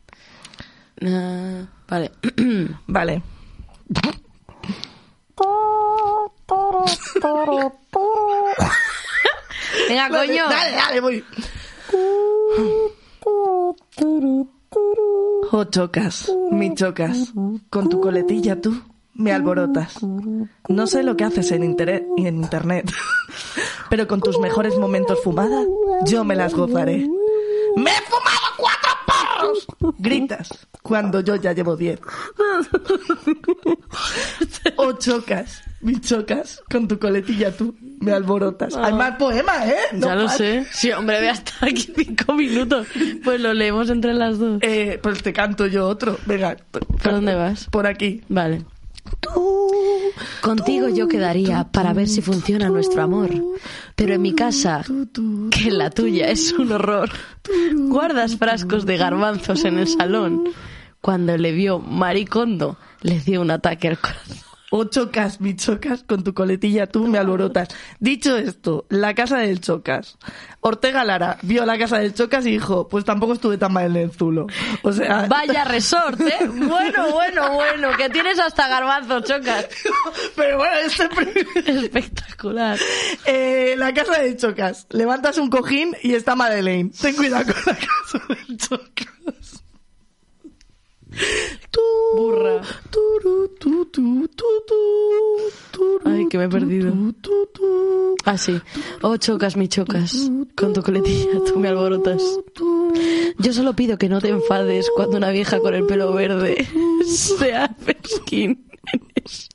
Ah, vale. *clears throat* Vale. Venga, coño. Dale, dale, voy. Oh, chocas, mi chocas. Con tu coletilla tú me alborotas. No sé lo que haces en, intere- en internet, *laughs* pero con tus mejores momentos fumadas, yo me las gozaré. ¡Me he fumado cuatro porros! Gritas cuando yo ya llevo diez. Oh, chocas, mi chocas. Con tu coletilla tú me alborotas. Hay más poemas, ¿eh? No ya lo sé. Sí, hombre, voy a estar aquí cinco minutos. Pues lo leemos entre las dos. Eh, pues te canto yo otro. Venga. ¿Por dónde vas? Por aquí. Vale. Contigo yo quedaría para ver si funciona nuestro amor. Pero en mi casa, que la tuya es un horror. Guardas frascos de garbanzos en el salón. Cuando le vio Maricondo, le dio un ataque al corazón. O chocas, mi chocas, con tu coletilla tú me alborotas. Dicho esto, la casa del chocas. Ortega Lara vio la casa del chocas y dijo, pues tampoco estuve tan mal en el zulo. O sea... *laughs* Vaya resort, ¿eh? Bueno, bueno, bueno, que tienes hasta garbanzos, chocas. *laughs* Pero bueno, este... Espectacular. Eh, la casa del chocas. Levantas un cojín y está Madeleine. Ten cuidado con la *laughs* casa del chocas. Tú, Burra. turu, tu, tu, tu, Ay, que me he perdido. Ah, sí. Oh, chocas, mi chocas. Con tu coletilla *laughs* tú me alborotas. Yo solo pido que no te enfades cuando una vieja con el pelo verde se hace skin en eso.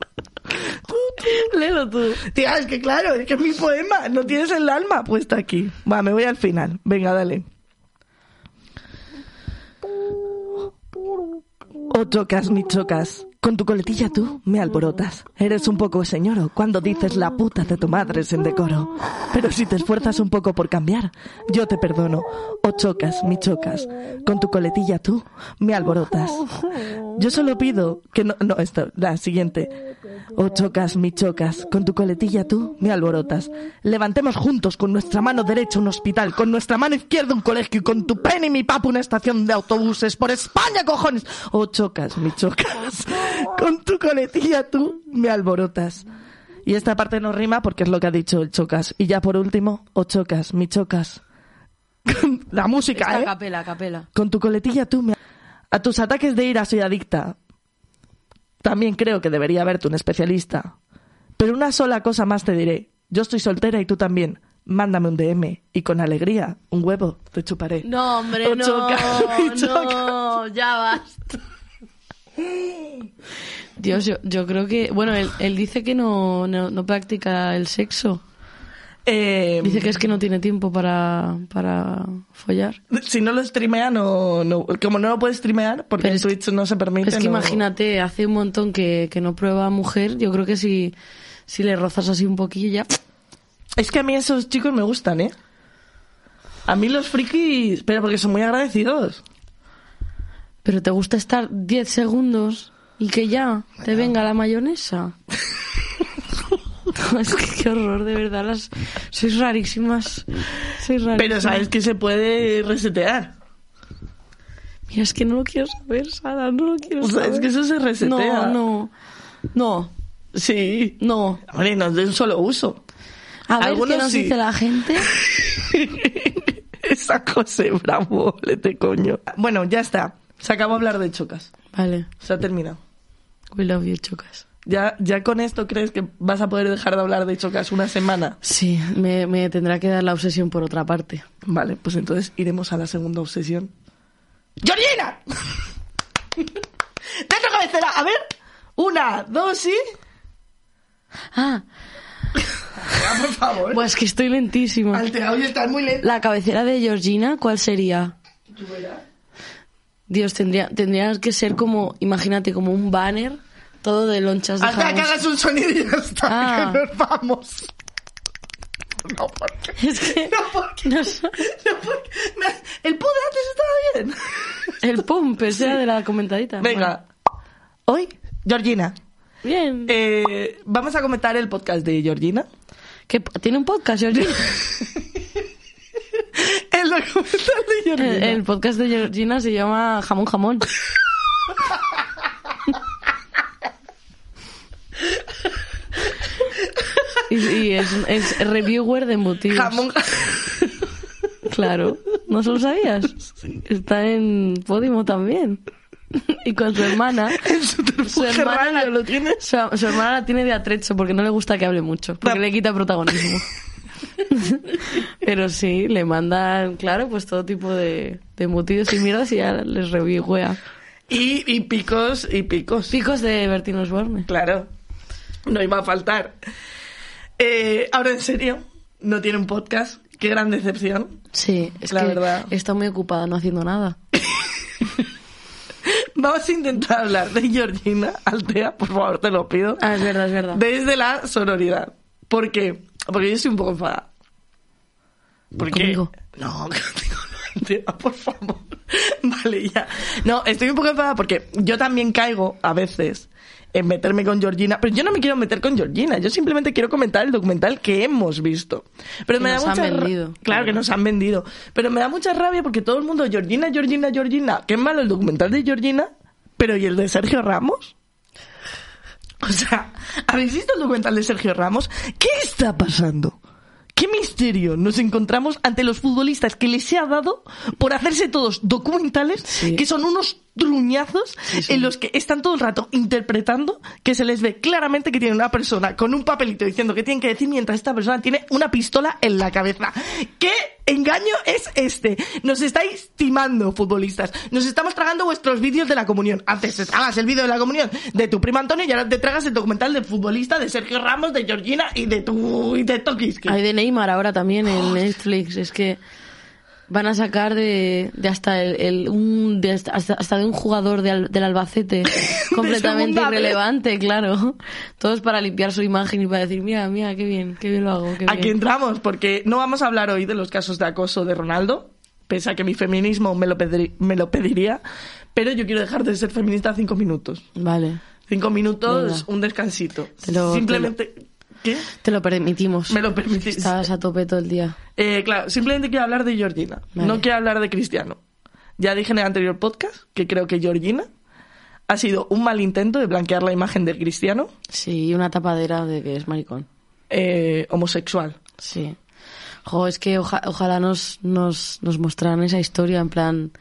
Léelo tú. Tía, es que claro, es que es mi poema. No tienes el alma puesta aquí. Va, me voy al final. Venga, dale. Oh, chocas, mi chocas. Con tu coletilla tú me alborotas. Eres un poco señoro cuando dices la puta de tu madre sin decoro. Pero si te esfuerzas un poco por cambiar, yo te perdono. O chocas, mi chocas. Con tu coletilla tú me alborotas. Yo solo pido que no... No, esta, la siguiente. O chocas, mi chocas. Con tu coletilla tú me alborotas. Levantemos juntos con nuestra mano derecha un hospital, con nuestra mano izquierda un colegio y con tu pene y mi papo una estación de autobuses. Por España, cojones. O chocas, mi chocas. Con tu coletilla tú me alborotas. Y esta parte no rima porque es lo que ha dicho el chocas. Y ya por último, o chocas, mi chocas. *laughs* La música, Esta ¿eh? capela, capela. Con tu coletilla tú me... A tus ataques de ira soy adicta. También creo que debería verte un especialista. Pero una sola cosa más te diré. Yo estoy soltera y tú también. Mándame un DM y con alegría un huevo te chuparé. No, hombre, O no, chocas, *laughs* no, ya basta. Dios, yo, yo creo que... Bueno, él, él dice que no, no, no practica el sexo. Eh, Dice que es que no tiene tiempo para, para follar. Si no lo streamea, no, no- Como no lo puede streamear, porque Pero en que- Twitch no se permite. Es que no- imagínate, hace un montón que, que no prueba mujer. Yo creo que si, si le rozas así un poquillo ya... Es que a mí esos chicos me gustan, ¿eh? A mí los frikis. Pero porque son muy agradecidos. Pero te gusta estar 10 segundos y que ya te venga la mayonesa. *laughs* No, *laughs* es que qué horror, de verdad. Las... Sois rarísimas. Sois rarísimas. Pero sabes que se puede resetear. Mira, es que no lo quiero saber, Sara. No lo quiero O sea, saber. es que eso se resetea. No, no. No, Sí. no. Hombre, no es de un solo uso. A ver Algunos qué nos sí. dice la gente. *laughs* Esa José Bravo, lete coño. Bueno, ya está. Se acabó de hablar de chocas. Vale. Se ha terminado. We love you, chocas. ¿Ya, ¿Ya con esto crees que vas a poder dejar de hablar de chocas una semana? Sí, me, me tendrá que dar la obsesión por otra parte. Vale, pues entonces iremos a la segunda obsesión. ¡Georgina! *laughs* ¡Dentro cabecera! A ver. Una, dos y... Ah, Ya, por favor. pues que estoy lentísima. Altera, oye, estás muy lento. La cabecera de Georgina, ¿cuál sería? Tú verás. Dios, tendría, tendría que ser como, imagínate, como un banner, todo de lonchas de Hasta que hagas un sonido y ya está, Ah. que nos vamos. No, porque... Es que *laughs* No, porque... no porque- me- El pude antes estaba bien. el *laughs* pump, ese era de la comentadita. Venga. Hoy, Georgina, Bien. eh, vamos a comentar el podcast de Georgina. ¿Qué- ¿Tiene un podcast, Georgina? *laughs* El documental de el, Georgina. el podcast de Georgina se llama Jamón Jamón. Y y es, es reviewer de embutidos. Jamón. *laughs* Claro, ¿no se lo sabías? Está en Podimo también. Y con su hermana. *laughs* Su hermana, la, lo tienes. su, su hermana la tiene de atrecho porque no le gusta que hable mucho, porque le quita protagonismo. *laughs* Pero sí, le mandan, claro, pues todo tipo de, de embutidos y mierdas y ya les reviewea. Y, y picos, y picos. Picos de Bertín Osborne. Claro. No iba a faltar. Eh, ahora, en serio, no tiene un podcast. Qué gran decepción. Sí, es La que verdad. está muy ocupada no haciendo nada. *laughs* Vamos a intentar hablar de Georgina Altea, por favor, te lo pido. Ah, es verdad, es verdad. Desde la sonoridad. ¿Por qué? Porque yo estoy un poco enfadada. Porque... ¿Conmigo? No, *laughs* contigo no, Altea, por favor. *laughs* Vale, ya. No, estoy un poco enfadada porque yo también caigo a veces en meterme con Georgina, pero yo no me quiero meter con Georgina, yo simplemente quiero comentar el documental que hemos visto. Pero Que me da nos han mucha ra- vendido. Claro, Claro. que nos han vendido. Pero me da mucha rabia porque todo el mundo, Georgina, Georgina, Georgina. Qué malo el documental de Georgina, pero ¿y el de Sergio Ramos? *laughs* O sea, ¿habéis visto el documental de Sergio Ramos? ¿Qué está pasando? ¿Qué misterio nos encontramos ante los futbolistas que les se ha dado por hacerse todos documentales Sí. que son unos truñazos sí. en los que están todo el rato interpretando que se les ve claramente que tiene una persona con un papelito diciendo que tienen que decir mientras esta persona tiene una pistola en la cabeza? ¿Qué engaño es este? Nos estáis timando, futbolistas. Nos estamos tragando vuestros vídeos de la comunión. Antes te tragas el vídeo de la comunión de tu primo Antonio y ahora te tragas el documental del futbolista de Sergio Ramos, de Georgina y de tu y de Tokiski. Hay de Neymar ahora también en Netflix. Es que Van a sacar de, de hasta el, el- un de hasta, hasta de un jugador de Al- del Albacete *laughs* *laughs* completamente vez. irrelevante, claro. Todos para limpiar su imagen y para decir, mira, mira, qué bien, qué bien lo hago, qué Aquí bien. entramos porque no vamos a hablar hoy de los casos de acoso de Ronaldo, pese a que mi feminismo me lo, pedri- me lo pediría, pero yo quiero dejar de ser feminista cinco minutos. Vale, Cinco minutos, Venga. un descansito. Simplemente... ¿Qué? te lo permitimos. Me lo permitís. Estabas a tope todo el día. Eh, claro, simplemente quiero hablar de Georgina. Vale. No quiero hablar de Cristiano. Ya dije en el anterior podcast que creo que Georgina ha sido un mal intento de blanquear la imagen del cristiano Sí, una tapadera de que es maricón. eh, homosexual. Sí. Jo, es que oja- ojalá nos, nos, nos mostraran esa historia en plan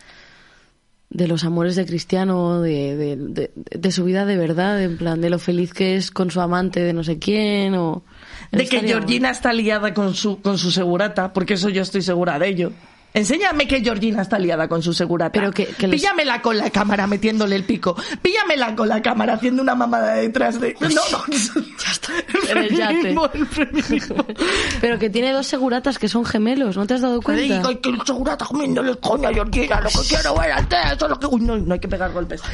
de los amores de Cristiano, de, de, de, de su vida de verdad, en plan de lo feliz que es con su amante de no sé quién o... De que Georgina está liada con su, con su segurata, porque eso yo estoy segura de ello. Enséñame que Georgina está liada con su segurata. Pero que- que les- Píllamela con la cámara metiéndole el pico. Píllamela con la cámara haciendo una mamada detrás de... No, no. Ya está. *laughs* El feminismo, el feminismo. *laughs* Pero que tiene dos seguratas que son gemelos, ¿no te has dado cuenta? digo que el segurata comiéndole el coño a Georgina, lo que quiero ver antes, eso es lo que... Uy, no, no hay que pegar golpes. *laughs*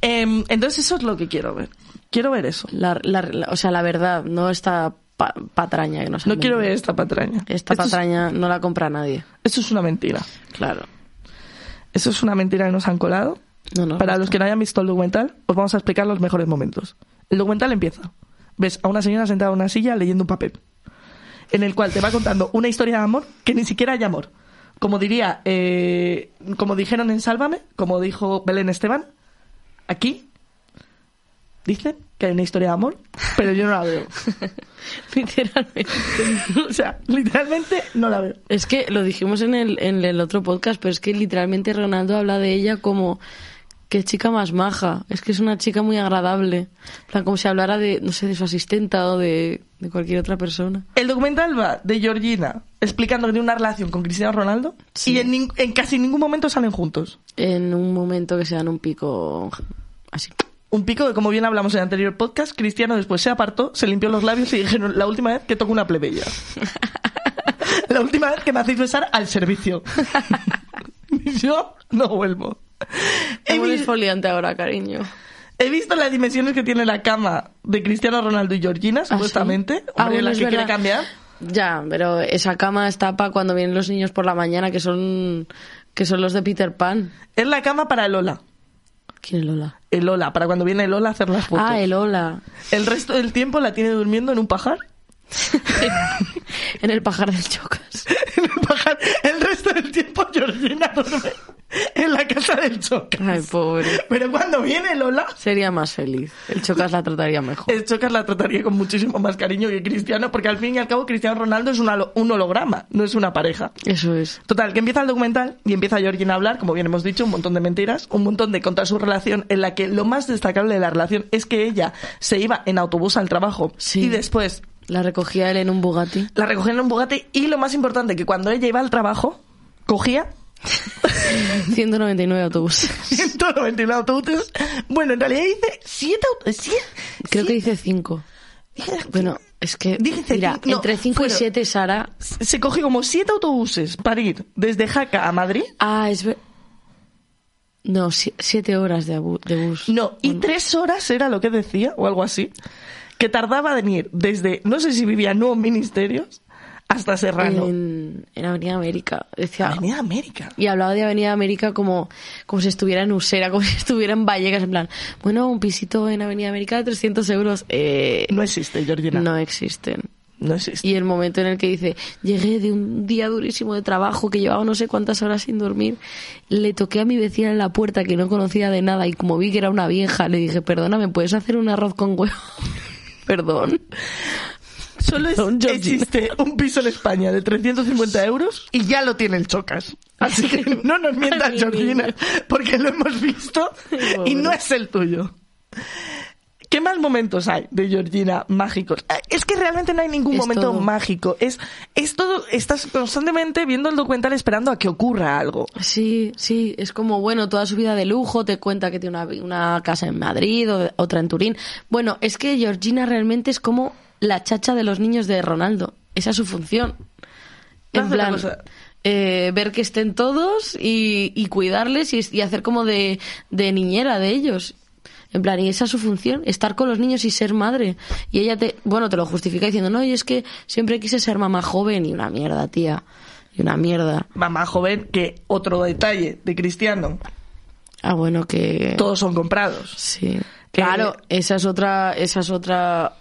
Em, entonces eso es lo que quiero ver. Quiero ver eso. La, la- la- o sea, la verdad, no esta pa- patraña que nos han No quiero ver esta patraña. Esta Esto es- patraña no la compra nadie. eso es una mentira. Claro. Eso es una mentira que nos han colado. No, no. Para los que no hayan visto el documental, os vamos a explicar los mejores momentos. El documental empieza. Ves a una señora sentada en una silla leyendo un papel, en el cual te va contando una historia de amor que ni siquiera hay amor. Como diría, eh, como dijeron en Sálvame, como dijo Belén Esteban, aquí dicen que hay una historia de amor, pero yo no la veo. *laughs* Literalmente. o sea, literalmente no la veo. Es que lo dijimos en el, en el otro podcast, pero es que literalmente Ronaldo habla de ella como que chica más maja. Es que es una chica muy agradable. Plan, como si hablara de, no sé, de su asistenta o de, de cualquier otra persona. El documental va de Georgina explicando que tiene una relación con Cristiano Ronaldo Sí. y en, en casi ningún momento salen juntos. En un momento que se dan un pico así. Un pico que, como bien hablamos en el anterior podcast, Cristiano después se apartó, se limpió los labios y dijeron, la última vez que toco una plebeya. *laughs* la última vez que me hacéis besar al servicio. *laughs* Yo no vuelvo. He, Es un esfoliante ahora, cariño. he visto las dimensiones que tiene la cama de Cristiano Ronaldo y Georgina, ¿Ah, sí? supuestamente. Ah, Hombre, bueno, la es que quiere cambiar. Ya, pero esa cama está para cuando vienen los niños por la mañana, que son que son los de Peter Pan. Es la cama para Lola. ¿Quién es Lola? El Lola, para cuando viene el Lola a hacer las fotos. Ah, el Lola. El resto del tiempo la tiene durmiendo en un pajar. *laughs* en el pajar del Chocas. *laughs* En el pajar. El resto del tiempo Georgina duerme en la casa del Chocas. Ay, pobre. Pero cuando viene Lola, Sería más feliz. El Chocas la trataría mejor. el Chocas la trataría con muchísimo más cariño que Cristiano, porque al fin y al cabo Cristiano Ronaldo es un holo- un holograma, no es una pareja. Eso es. Total, que empieza el documental y empieza Georgina a hablar, como bien hemos dicho, un montón de mentiras, un montón de contar su relación, en la que lo más destacable de la relación es que ella se iba en autobús al trabajo Sí. y después La recogía él en un Bugatti. la recogían en un Bugatti y lo más importante, que cuando ella iba al trabajo, cogía *laughs* 199 autobuses. *laughs* 199 autobuses. Bueno, en realidad dice 7 autobuses. Creo que dice 5. Bueno, es que, Dice mira, cinco- no, entre 5 y fueron- 7, Sara... Se cogió como 7 autobuses para ir desde Jaca a Madrid. Ah, es... ver- No, 7 horas de, de bus. No, y 3 horas era lo que decía, o algo así. Que tardaba en ir desde, no sé si vivía en Nuevos Ministerios, hasta Serrano. En, en Avenida América. Decía, Avenida América. Y hablaba de Avenida América como, como si estuviera en Usera, como *laughs* si estuviera en Vallecas, en plan, bueno, un pisito en Avenida América de 300 euros. Eh, No existe, Georgina. no existen. No existe. Y el momento en el que dice, llegué de un día durísimo de trabajo que llevaba no sé cuántas horas sin dormir, le toqué a mi vecina en la puerta que no conocía de nada y como vi que era una vieja, le dije, perdona, ¿me puedes hacer un arroz con huevo? Perdón. Solo es- existe un piso en España de 350 euros y ya lo tiene el Chocas. Así que *laughs* no nos mientas, Georgina, porque lo hemos visto y no es el tuyo. ¿Qué más momentos hay de Georgina mágicos? Eh, Es que realmente no hay ningún Es momento todo. mágico. Es, es todo, estás constantemente viendo el documental esperando a que ocurra algo. Sí, sí, es como, bueno, toda su vida de lujo, te cuenta que tiene una, una casa en Madrid, o otra en Turín. Bueno, es que Georgina realmente es como la chacha de los niños de Ronaldo. Esa es su función. En plan, eh, ver que estén todos y, y cuidarles y, y hacer como de, de niñera de ellos. En plan, y esa es su función, estar con los niños y ser madre. Y ella te, bueno, te lo justifica diciendo, no, y es que siempre quise ser mamá joven y una mierda, tía. Y una mierda. Mamá joven, que otro detalle de Cristiano. Ah, bueno, que... Todos son comprados. Sí. Claro, esa es otra, esa es otra,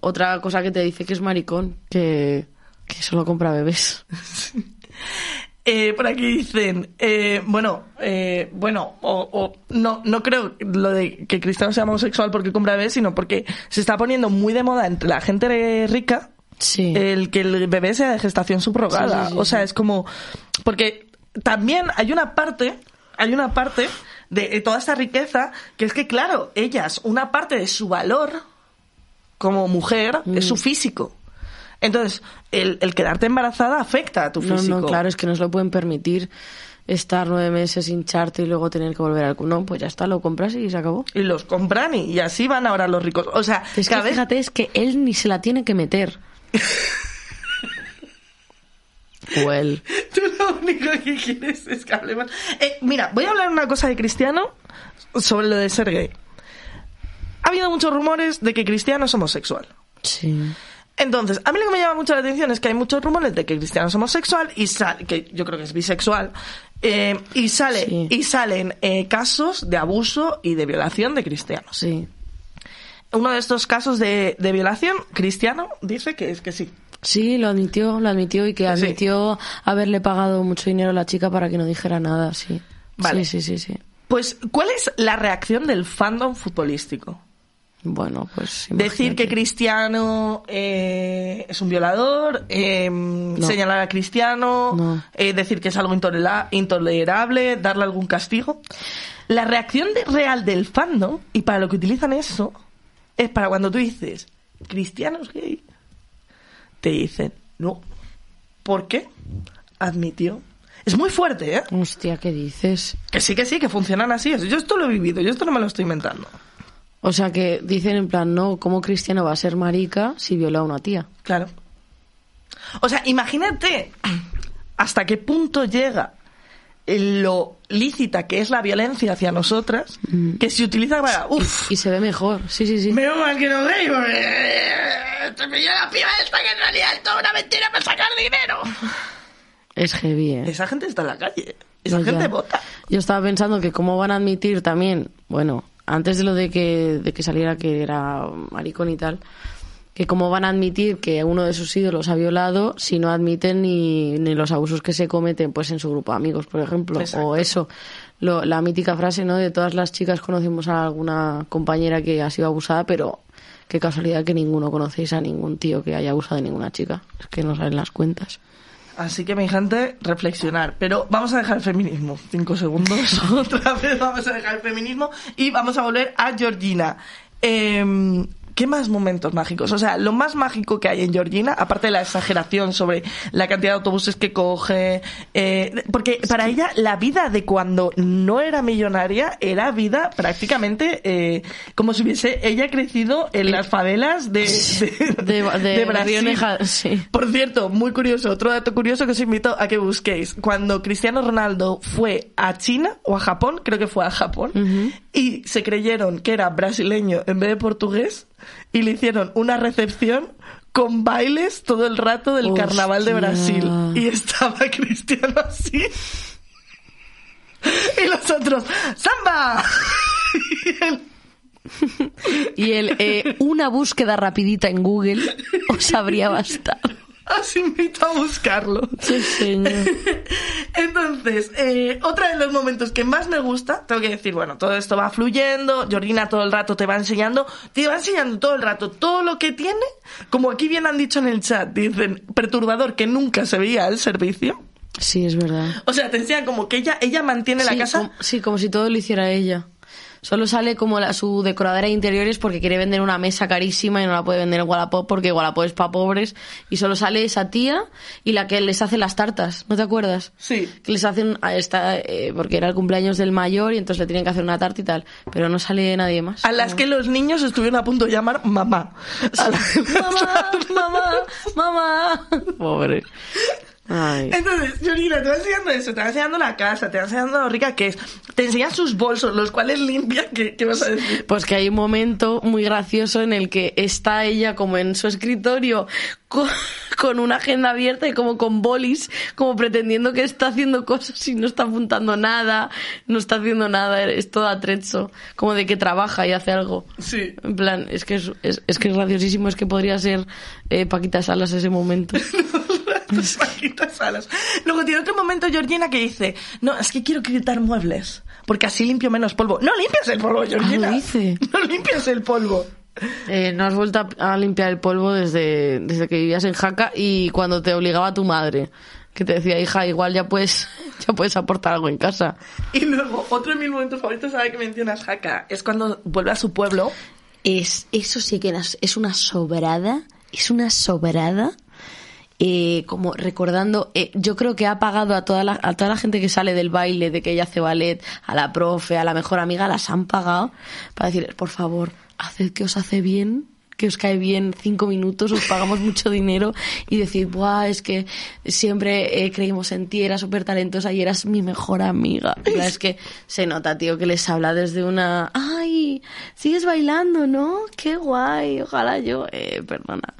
otra cosa que te dice que es maricón, que, que solo compra bebés. *laughs* Eh, por aquí dicen, eh, bueno, eh, bueno, o, o- no, no creo lo de que Cristiano sea homosexual porque compra bebés, sino porque se está poniendo muy de moda entre la gente rica Sí. el que el bebé sea de gestación subrogada. Sí, sí, sí, o sea, es como. Porque también hay una parte, hay una parte de toda esta riqueza que es que, claro, ellas, una parte de su valor como mujer es Mm. su físico. Entonces, el, el quedarte embarazada afecta a tu no, físico. no, claro, es que no se lo pueden permitir estar nueve meses hincharte y luego tener que volver al... No, pues ya está, lo compras y se acabó. Y los compran y, y así van ahora los ricos. O sea, Es que vez- fíjate, es que él ni se la tiene que meter. *laughs* o él. Tú lo único que quieres es que hablemos. Eh, mira, voy a hablar una cosa de Cristiano sobre lo de ser gay. Ha habido muchos rumores de que Cristiano es homosexual. Sí. Entonces, a mí lo que me llama mucho la atención es que hay muchos rumores de que Cristiano es homosexual y sale, que yo creo que es bisexual, eh, y sale, Sí. y salen eh, casos de abuso y de violación de cristianos. Sí. Uno de estos casos de, de violación, Cristiano dice que es que sí. Sí, lo admitió, lo admitió y que Sí. admitió haberle pagado mucho dinero a la chica para que no dijera nada, sí. Vale. Sí, sí, sí, sí. Pues, ¿cuál es la reacción del fandom futbolístico? Bueno, pues Decir que. Cristiano eh, es un violador, eh, señalar a Cristiano, No. eh, decir que es algo intolerable, darle algún castigo. La reacción de- real del fandom, y para lo que utilizan eso, es para cuando tú dices, Cristiano es gay. Te dicen, no. ¿Por qué? Admitió. Es muy fuerte, ¿eh? Hostia, ¿qué dices? Que sí, que sí, que funcionan así. Yo esto lo he vivido, yo esto no me lo estoy inventando. O sea, que dicen en plan, no, ¿cómo Cristiano va a ser marica si viola a una tía? Claro. O sea, imagínate hasta qué punto llega lo lícita que es la violencia hacia nosotras, que se utiliza para... Uf, Y se ve mejor, sí, sí, sí. menos mal que no gay, porque... eh, Te pilló la piba esta que en realidad es toda una mentira para sacar dinero. Es heavy, ¿eh? Esa gente está en la calle. Esa No, gente ya. vota. Yo estaba pensando que cómo van a admitir también, bueno, antes de lo de que, de que saliera que era maricón y tal, que cómo van a admitir que uno de sus ídolos ha violado si no admiten ni, ni los abusos que se cometen pues en su grupo de amigos, por ejemplo, Exacto. o eso, lo- la mítica frase, ¿no? De todas las chicas conocemos a alguna compañera que ha sido abusada, pero qué casualidad que ninguno conocéis a ningún tío que haya abusado de ninguna chica, es que no salen las cuentas. Así que, mi gente, reflexionar. Pero vamos a dejar el feminismo. Cinco segundos. *laughs* Otra vez vamos a dejar el feminismo y vamos a volver a Georgina. Em, ¿Qué más momentos mágicos? O sea, lo más mágico que hay en Georgina, aparte de la exageración sobre la cantidad de autobuses que coge, eh, porque para ella la vida de cuando no era millonaria era vida prácticamente eh, como si hubiese ella crecido en las favelas de, *laughs* de, De, de, de Brasil. Sí. Por cierto, muy curioso, otro dato curioso que os invito a que busquéis. Cuando Cristiano Ronaldo fue a China o a Japón, creo que fue a Japón, y se creyeron que era brasileño en vez de portugués, y le hicieron una recepción con bailes todo el rato del Hostia. carnaval de Brasil. Y estaba *laughs* Cristiano así. Y los otros, ¡Samba! Y él, Y el eh, una búsqueda rapidita en Google os habría *laughs* bastado. *laughs* os invito a buscarlo. Sí, señor. *laughs* Entonces, eh, otro de los momentos que más me gusta, tengo que decir, bueno, todo esto va fluyendo, Georgina todo el rato te va enseñando, te va enseñando todo el rato todo lo que tiene, como aquí bien han dicho en el chat, dicen, perturbador que nunca se veía al servicio. Sí, es verdad. O sea, te enseñan como que ella, ella mantiene la casa. como, sí, como si todo lo hiciera ella. Solo sale como la, su decoradora de interiores porque quiere vender una mesa carísima y no la puede vender en Wallapop porque Wallapop es para pobres. Y solo sale esa tía y la que les hace las tartas, ¿no te acuerdas? Sí. Que les hacen, a esta, eh, porque era el cumpleaños del mayor y entonces le tienen que hacer una tarta y tal. Pero no sale nadie más. A las que los niños estuvieron a punto de llamar mamá. *laughs* Mamá, *laughs* mamá, mamá. Pobre. Ay. Entonces, Georgina, te va enseñando eso, te va enseñando la casa, te va enseñando lo rica que es, te enseña sus bolsos, los cuales limpia, ¿qué, qué vas a decir? Pues que hay un momento muy gracioso en el que está ella como en su escritorio con, con una agenda abierta y como con bolis, como pretendiendo que está haciendo cosas y no está apuntando nada, no está haciendo nada, es todo atrecho, como de que trabaja y hace algo. Sí. En plan, es que es, es, es que es graciosísimo, es que podría ser eh, Paquita Salas ese momento. *laughs* *laughs* *laughs* Tus paquitas alas. Luego tiene otro momento Georgina que dice, no, es que quiero quitar muebles, porque así limpio menos polvo. No limpias el polvo, Georgina. Ah, lo dice. *laughs* No limpias el polvo. Eh, no has vuelto a, limpiar el polvo desde, desde que vivías en Jaca y cuando te obligaba tu madre, que te decía, hija, igual ya puedes, *laughs* ya puedes aportar algo en casa. Y luego, otro de mis momentos favoritos, ahora que mencionas Jaca, es cuando vuelve a su pueblo. Es, eso sí que es una sobrada, es una sobrada. Eh, como recordando, eh, yo creo que ha pagado a toda, la, a toda la gente que sale del baile, de que ella hace ballet, a la profe, a la mejor amiga, las han pagado para decir, por favor, haced que os hace bien, que os cae bien cinco minutos, os pagamos mucho dinero y decir, buah, es que siempre eh, creímos en ti, eras súper talentosa y eras mi mejor amiga. Es que se nota, tío, que les habla desde una, ay, sigues bailando, ¿no? Qué guay, ojalá yo, eh, perdona.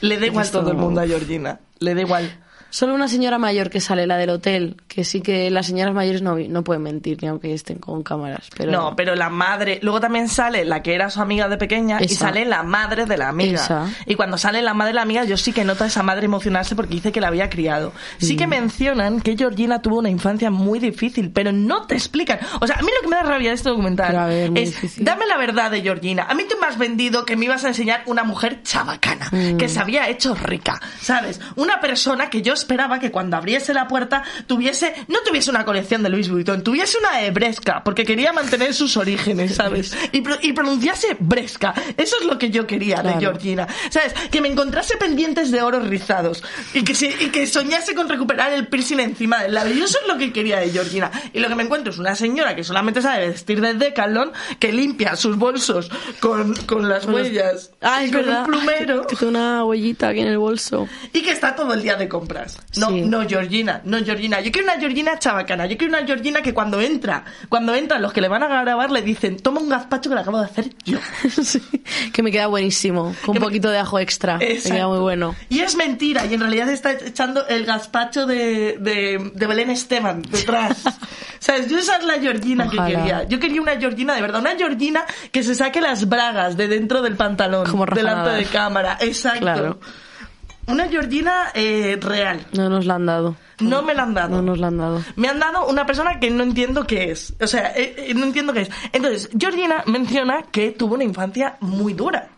Le da igual todo el mundo a Georgina. Le da igual. Solo una señora mayor que sale, la del hotel, que sí que las señoras mayores no, no pueden mentir, ni aunque estén con cámaras. Pero No, pero la madre. Luego también sale la que era su amiga de pequeña y Esa. sale la madre de la amiga. Esa. Y cuando sale la madre de la amiga, yo sí que noto a esa madre emocionarse porque dice que la había criado. Sí Mm. que mencionan que Georgina tuvo una infancia muy difícil, pero no te explican. O sea, a mí lo que me da rabia de este documental ver, es. difícil. Dame la verdad de Georgina. A mí te me has vendido que me ibas a enseñar una mujer chabacana, Mm. que se había hecho rica, ¿sabes? Una persona que yo esperaba que cuando abriese la puerta tuviese, no tuviese una colección de Louis Vuitton, tuviese una de Bresca, porque quería mantener sus orígenes, ¿sabes? Y, pro- y pronunciase Bresca. Eso es lo que yo quería de Claro. Georgina, ¿sabes? Que me encontrase pendientes de oro rizados y que, se- y que soñase con recuperar el piercing encima del labio. Eso es lo que quería de Georgina. Y lo que me encuentro es una señora que solamente sabe vestir de Decathlon, que limpia sus bolsos con, con las huellas Ah, es con verdad. un plumero Que tengo una huellita aquí en el bolso. y que está todo el día de compras. No, Sí. no Georgina, no Georgina. Yo quiero una Georgina chabacana. Yo quiero una Georgina que cuando entra, cuando entran los que le van a grabar le dicen, toma un gazpacho que lo acabo de hacer yo. *laughs* Sí, que me queda buenísimo, con Que un me- poquito de ajo extra. Me Exacto. queda muy bueno. Y es mentira, y en realidad está echando el gazpacho de, de, de Belén Esteban detrás. *laughs* ¿Sabes? Yo esa es la Georgina Ojalá. que quería. Yo quería una Georgina de verdad, una Georgina que se saque las bragas de dentro del pantalón, Como delante de cámara. Exacto. Claro. Una Georgina eh, real. No nos la han dado. No me la han dado. No nos la han dado. Me han dado una persona que no entiendo qué es. O sea, eh, eh, no entiendo qué es. Entonces, Georgina menciona que tuvo una infancia muy dura.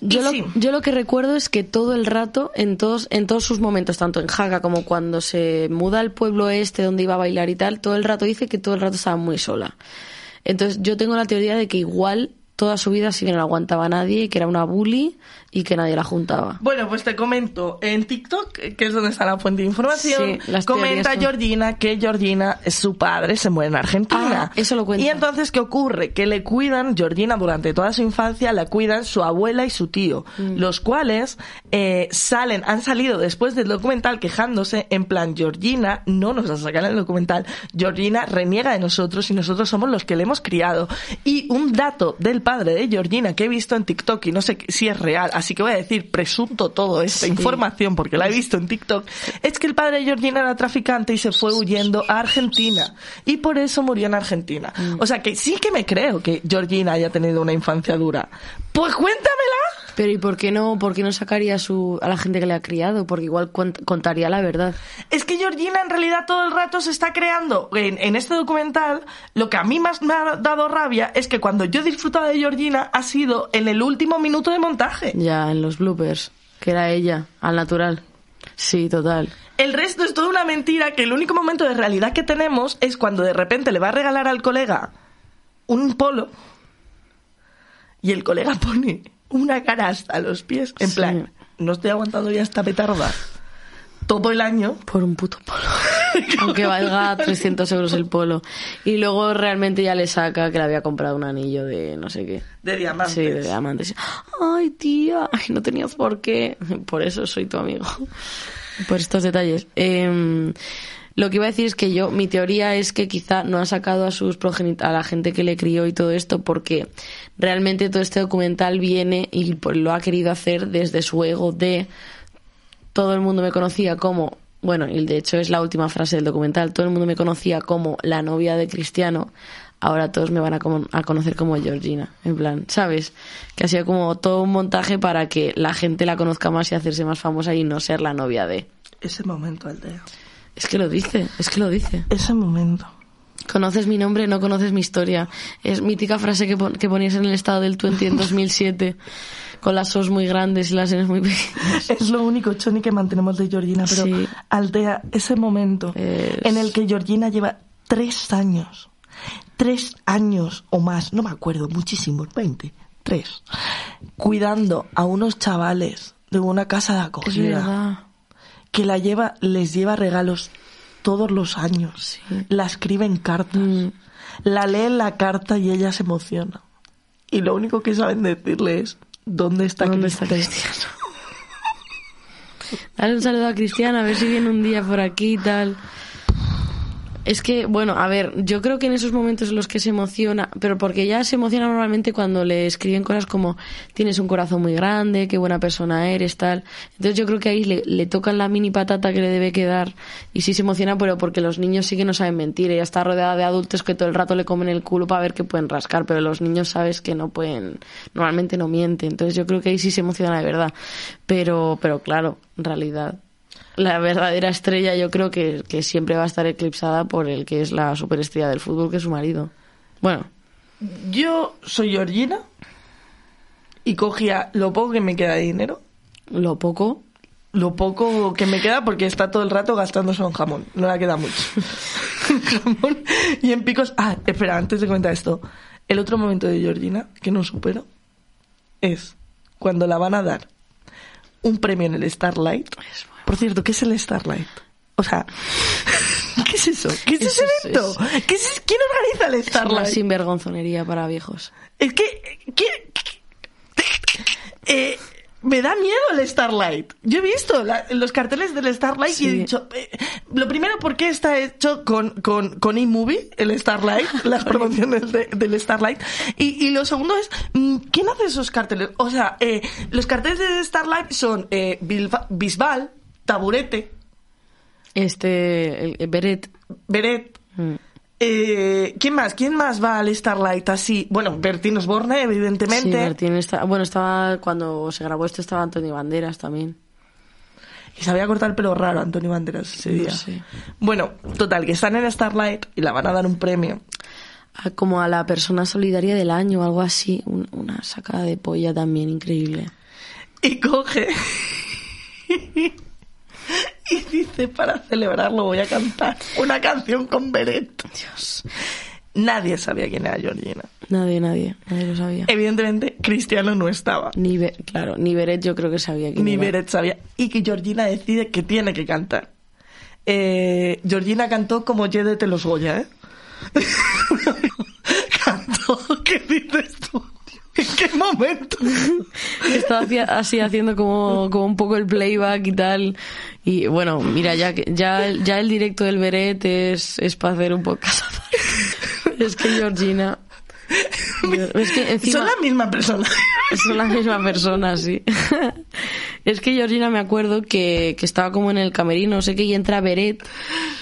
Yo lo, sí. yo lo que recuerdo es que todo el rato, en todos, en todos sus momentos, tanto en Jaca como cuando se muda al pueblo este donde iba a bailar y tal, todo el rato dice que todo el rato estaba muy sola. Entonces yo tengo la teoría de que igual toda su vida sí que no la aguantaba a nadie, y que era una bully y que nadie la juntaba. Bueno, pues te comento, en TikTok, que es donde está la fuente de información, Sí, las comenta son- Georgina que Georgina, su padre, se muere en Argentina. Ah, eso lo cuenta. Y entonces, ¿qué ocurre? Que le cuidan, Georgina durante toda su infancia, la cuidan su abuela y su tío, Mm. los cuales eh, salen, han salido después del documental quejándose en plan, Georgina no nos la sacan en el documental, Georgina reniega de nosotros y nosotros somos los que le hemos criado. Y un dato del padre de Georgina que he visto en TikTok y no sé si es real, así que voy a decir presunto todo esta Sí. información porque la he visto en TikTok, es que el padre de Georgina era traficante y se fue huyendo a Argentina y por eso murió en Argentina. Mm. O sea que sí que me creo que Georgina haya tenido una infancia dura. Pues cuéntamela. Pero ¿y por qué no, por qué no sacaría a su, a la gente que le ha criado? Porque igual contaría la verdad. Es que Georgina en realidad todo el rato se está creando. En, en este documental, lo que a mí más me ha dado rabia es que cuando yo disfrutaba de Georgina ha sido en el último minuto de montaje. Ya, en los bloopers, que era ella, al natural. Sí, total. El resto es toda una mentira que el único momento de realidad que tenemos es cuando de repente le va a regalar al colega un polo y el colega pone una cara hasta los pies. En Sí. plan, no estoy aguantando ya esta petarda todo el año. Por un puto polo. *laughs* Aunque valga 300 euros el polo. Y luego realmente ya le saca que le había comprado un anillo de no sé qué. De diamantes. Sí, de diamantes. Ay, tía, ay, no tenías por qué. *laughs* Por eso soy tu amigo. por estos detalles. Em, lo que iba a decir es que yo, mi teoría es que quizá no ha sacado a sus progenit a la gente que le crió y todo esto, porque realmente todo este documental viene y pues, lo ha querido hacer desde su ego de todo el mundo me conocía como, bueno, y de hecho es la última frase del documental, todo el mundo me conocía como la novia de Cristiano, ahora todos me van a, como- a conocer como Georgina, en plan, ¿sabes? Que ha sido como todo un montaje para que la gente la conozca más y hacerse más famosa y no ser la novia de. Ese momento, Aldea. Es que lo dice, es que lo dice. Ese momento. Conoces mi nombre, no conoces mi historia. Es mítica frase que, pon- que ponías en el estado del 20 en 2007, *laughs* con las os muy grandes y las enes muy pequeñas. Es lo único, Choni, que mantenemos de Georgina, pero Sí. Aldea, ese momento Es- en el que Georgina lleva tres años, tres años o más, no me acuerdo, muchísimos, 20, tres, cuidando a unos chavales de una casa de acogida. Que la lleva, les lleva regalos todos los años, Sí. la escribe en cartas, Mm. la lee en la carta y ella se emociona. Y lo único que saben decirle es, ¿dónde está ¿Dónde está Cristian? Cristiano? *laughs* Dale un saludo a Cristiano, a ver si viene un día por aquí y tal. Es que, bueno, a ver, yo creo que en esos momentos en los que se emociona, pero porque ya se emociona normalmente cuando le escriben cosas como tienes un corazón muy grande, qué buena persona eres, tal. Entonces yo creo que ahí le, le tocan la mini patata que le debe quedar y sí se emociona, pero porque los niños sí que no saben mentir. Ella está rodeada de adultos que todo el rato le comen el culo para ver qué pueden rascar, pero los niños sabes que no pueden, normalmente no mienten. Entonces yo creo que ahí sí se emociona de verdad. Pero, pero claro, en realidad la verdadera estrella yo creo que, que siempre va a estar eclipsada por el que es la superestrella del fútbol, que es su marido. Bueno, Yo soy Georgina y cogía lo poco que me queda de dinero, lo poco. lo poco que me queda porque está todo el rato gastándose en jamón, no le queda mucho. *laughs* Jamón y en picos. Ah, espera, antes de comentar esto, el otro momento de Georgina que no supero es cuando la van a dar un premio en el Starlight. Por cierto, ¿qué es el Starlight? O sea, *laughs* ¿qué es eso? ¿Qué es, ese Es- es- evento? ¿Qué es- ¿Quién organiza el Una Starlight? sinvergonzonería para viejos. Es que, ¿qué- eh, me da miedo el Starlight. Yo he visto la- los carteles del Starlight y he dicho, eh, lo primero, ¿por qué está hecho con, con, con eMovie, el Starlight, *laughs* las promociones de- del Starlight? Y, y lo segundo es, mm, ¿quién hace esos carteles? O sea, eh, los carteles de Starlight son eh, Bilba- Bisbal, Taburete, Este, el, Beret. Beret, mm, eh, ¿quién más? ¿Quién más va al Starlight así? Bueno, Bertín Osborne, evidentemente. Sí, está, bueno, estaba, cuando se grabó esto estaba Antonio Banderas también. Y se había cortado el pelo raro Antonio Banderas ese No día. sé. Bueno, total, que están en Starlight y la van a dar un premio. A- como a la persona solidaria del año o algo así. Un- una sacada de polla también increíble. Y coge. *laughs* y dice, para celebrarlo voy a cantar una canción con Beret. Dios. Nadie sabía quién era Georgina. Nadie, nadie, nadie lo sabía. Evidentemente, Cristiano no estaba. Ni Be- claro, ni Beret yo creo que sabía quién Ni. Beret sabía. Y que Georgina decide que tiene que cantar. Eh, Georgina cantó como Yedete los Goya, ¿eh? *laughs* cantó, ¿qué dices tú? ¿En qué momento? *laughs* Estaba así haciendo como, como un poco el playback y tal. Y bueno, mira, ya que ya, el- ya el directo del Beret es, es para hacer un podcast. *laughs* es que Georgina. Es que encima Son la misma persona. *laughs* son la misma persona, sí. es que Georgina me acuerdo que, que estaba como en el camerino, no sé qué, y entra Beret.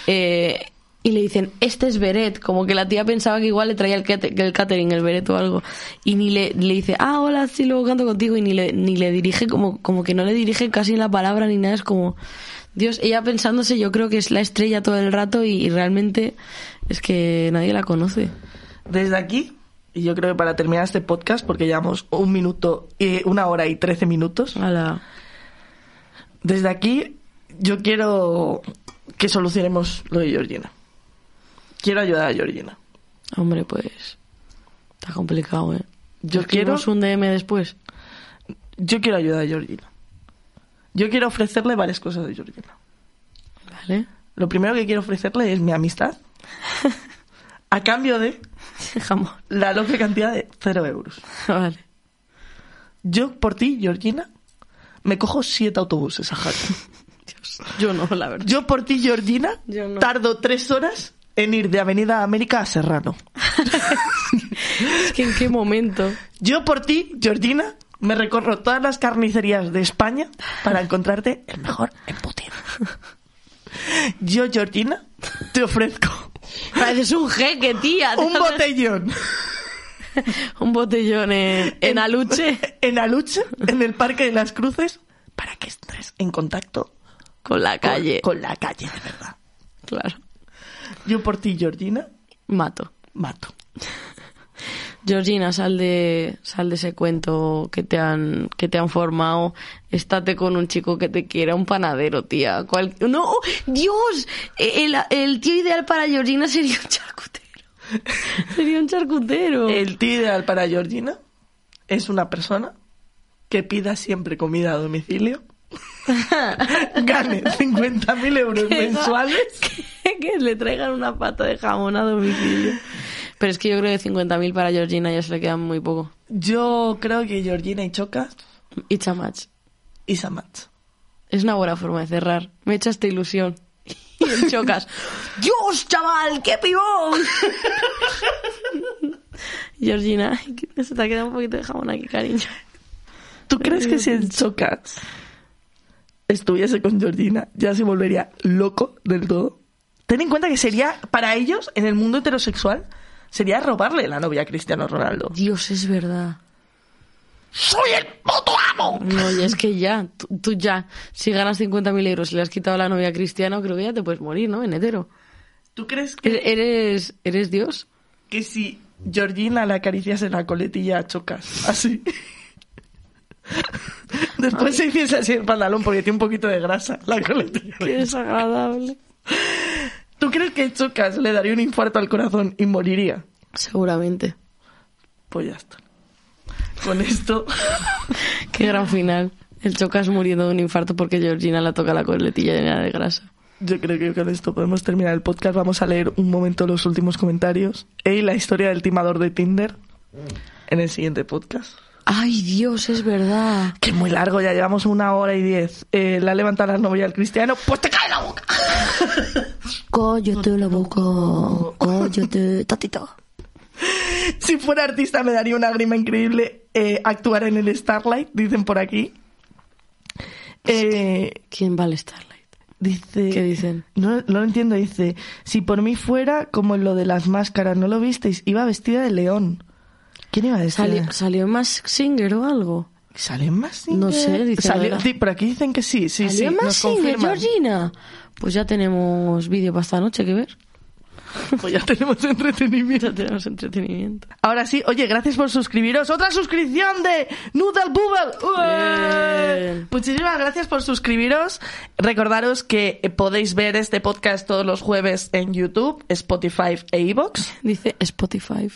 eh, y le dicen, este es Beret, como que la tía pensaba que igual le traía el, el catering, el Beret o algo. Y ni le, le dice, ah, hola, sí, luego canto contigo. Y ni le, ni le dirige, como, como que no le dirige casi la palabra ni nada. Es como, Dios, ella pensándose, yo creo que es la estrella todo el rato y, y realmente es que nadie la conoce. Desde aquí, y yo creo que para terminar este podcast, porque llevamos un minuto, y una hora y trece minutos, A la... desde aquí yo quiero que solucionemos lo de Georgina. Quiero ayudar a Georgina. Hombre, pues. Está complicado, ¿eh? Yo quiero- un DM después. Yo quiero ayudar a Georgina. Yo quiero ofrecerle varias cosas de Georgina. ¿Vale? Lo primero que quiero ofrecerle es mi amistad. *laughs* A cambio de Jamón. la loca cantidad de cero euros. *laughs* Vale. Yo, por ti, Georgina, me cojo siete autobuses a Jaca. *laughs* Dios. Yo no, la verdad. Yo por ti, Georgina, Yo no. tardo tres horas en ir de Avenida América a Serrano. *laughs* Es que en qué momento. Yo por ti, Georgina, me recorro todas las carnicerías de España para encontrarte el mejor embutido. Yo, Georgina, te ofrezco Pareces un jeque, tía. un botellón *laughs* Un botellón en, en aluche en Aluche, en el Parque de las Cruces, para que estés en contacto con la con- calle. con la calle, de verdad. Claro. Yo por ti, Georgina, Mato. mato. *laughs* Georgina, sal de, sal de ese cuento que te han, que te han formado. Estate con un chico que te quiera, un panadero, tía. Cual- no, ¡oh, Dios, el, el tío ideal para Georgina sería un charcutero. *laughs* Sería un charcutero. El tío ideal para Georgina es una persona que pida siempre comida a domicilio, *laughs* gane 50.000 euros mensuales *laughs* que le traigan una pata de jamón a domicilio. Pero es que yo creo que 50.000 para Georgina ya se le quedan muy poco. Yo creo que Georgina y Chocas It's a match. y Samat. Es una buena forma de cerrar. Me echa esta ilusión. *laughs* Y el chocas. *laughs* ¡Dios, chaval! ¡Qué pibón! Georgina, se te ha quedado un poquito de jamón aquí, cariño. ¿Tú crees que si el Chocas estuviese con Georgina ya se volvería loco del todo? Ten en cuenta que sería, para ellos, en el mundo heterosexual, sería robarle la novia a Cristiano Ronaldo. Dios, es verdad. ¡Soy el puto amo! No, y es que ya, tú, tú ya, si ganas 50.000 euros y le has quitado la novia a Cristiano, creo que ya te puedes morir, ¿no? En hetero. ¿Tú crees E- que, Eres, eres Dios. que si Georgina le acariciase la coletilla Chocas, así... *laughs* Después se hiciese así el pantalón porque tiene un poquito de grasa la coletilla. Qué desagradable. ¿Tú crees que Chocas le daría un infarto al corazón y moriría? Seguramente. Pues ya está. Con esto... *laughs* Qué gran final. El chocas muriendo de un infarto porque Georgina la toca la coletilla llena de grasa. Yo creo que con esto podemos terminar el podcast. Vamos a leer un momento los últimos comentarios. Y la historia del timador de Tinder en el siguiente podcast. Ay, Dios, es verdad. Que es muy largo, ya llevamos una hora y diez. Eh, la levanta la novia al cristiano, pues te cae la boca. *laughs* Cállate la boca. Cállate, tatito. Si fuera artista me daría una grima increíble eh, actuar en el Starlight, dicen por aquí. Eh, ¿Quién va al Starlight? dice... ¿Qué dicen? No, no lo entiendo, dice, si por mí fuera como en lo de las máscaras, ¿no lo visteis? Iba vestida de león. ¿Quién iba vestida? ¿Salió, ¿Salió más Singer o algo? ¿Sale más No sé, dice Salió, sí, por aquí dicen que sí, sí, sí. ¿Salió más nos Singer, confirman. Georgina? Pues ya tenemos vídeo para esta noche que ver. *laughs* Pues ya tenemos entretenimiento. Ya tenemos entretenimiento. Ahora sí, oye, gracias por suscribiros. Otra suscripción de Noodle Bubble. Muchísimas gracias por suscribiros. Recordaros que podéis ver este podcast todos los jueves en YouTube, Spotify e iVoox. Dice Spotify.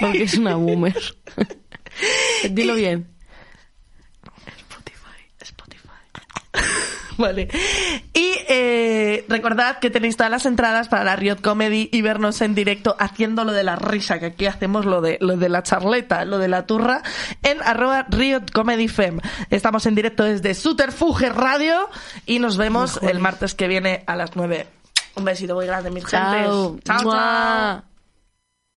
Porque es una boomer. *laughs* Dilo bien. Spotify, Spotify. *laughs* Vale. Y eh, recordad que tenéis todas las entradas para la Riot Comedy y vernos en directo haciendo lo de la risa, que aquí hacemos lo de, lo de la charleta, lo de la turra, en arroba Riot Comedy Fem. Estamos en directo desde Suterfuge Radio y nos vemos el martes que viene a las 9. Un besito muy grande, mis Chao. gentes. Chao, chao.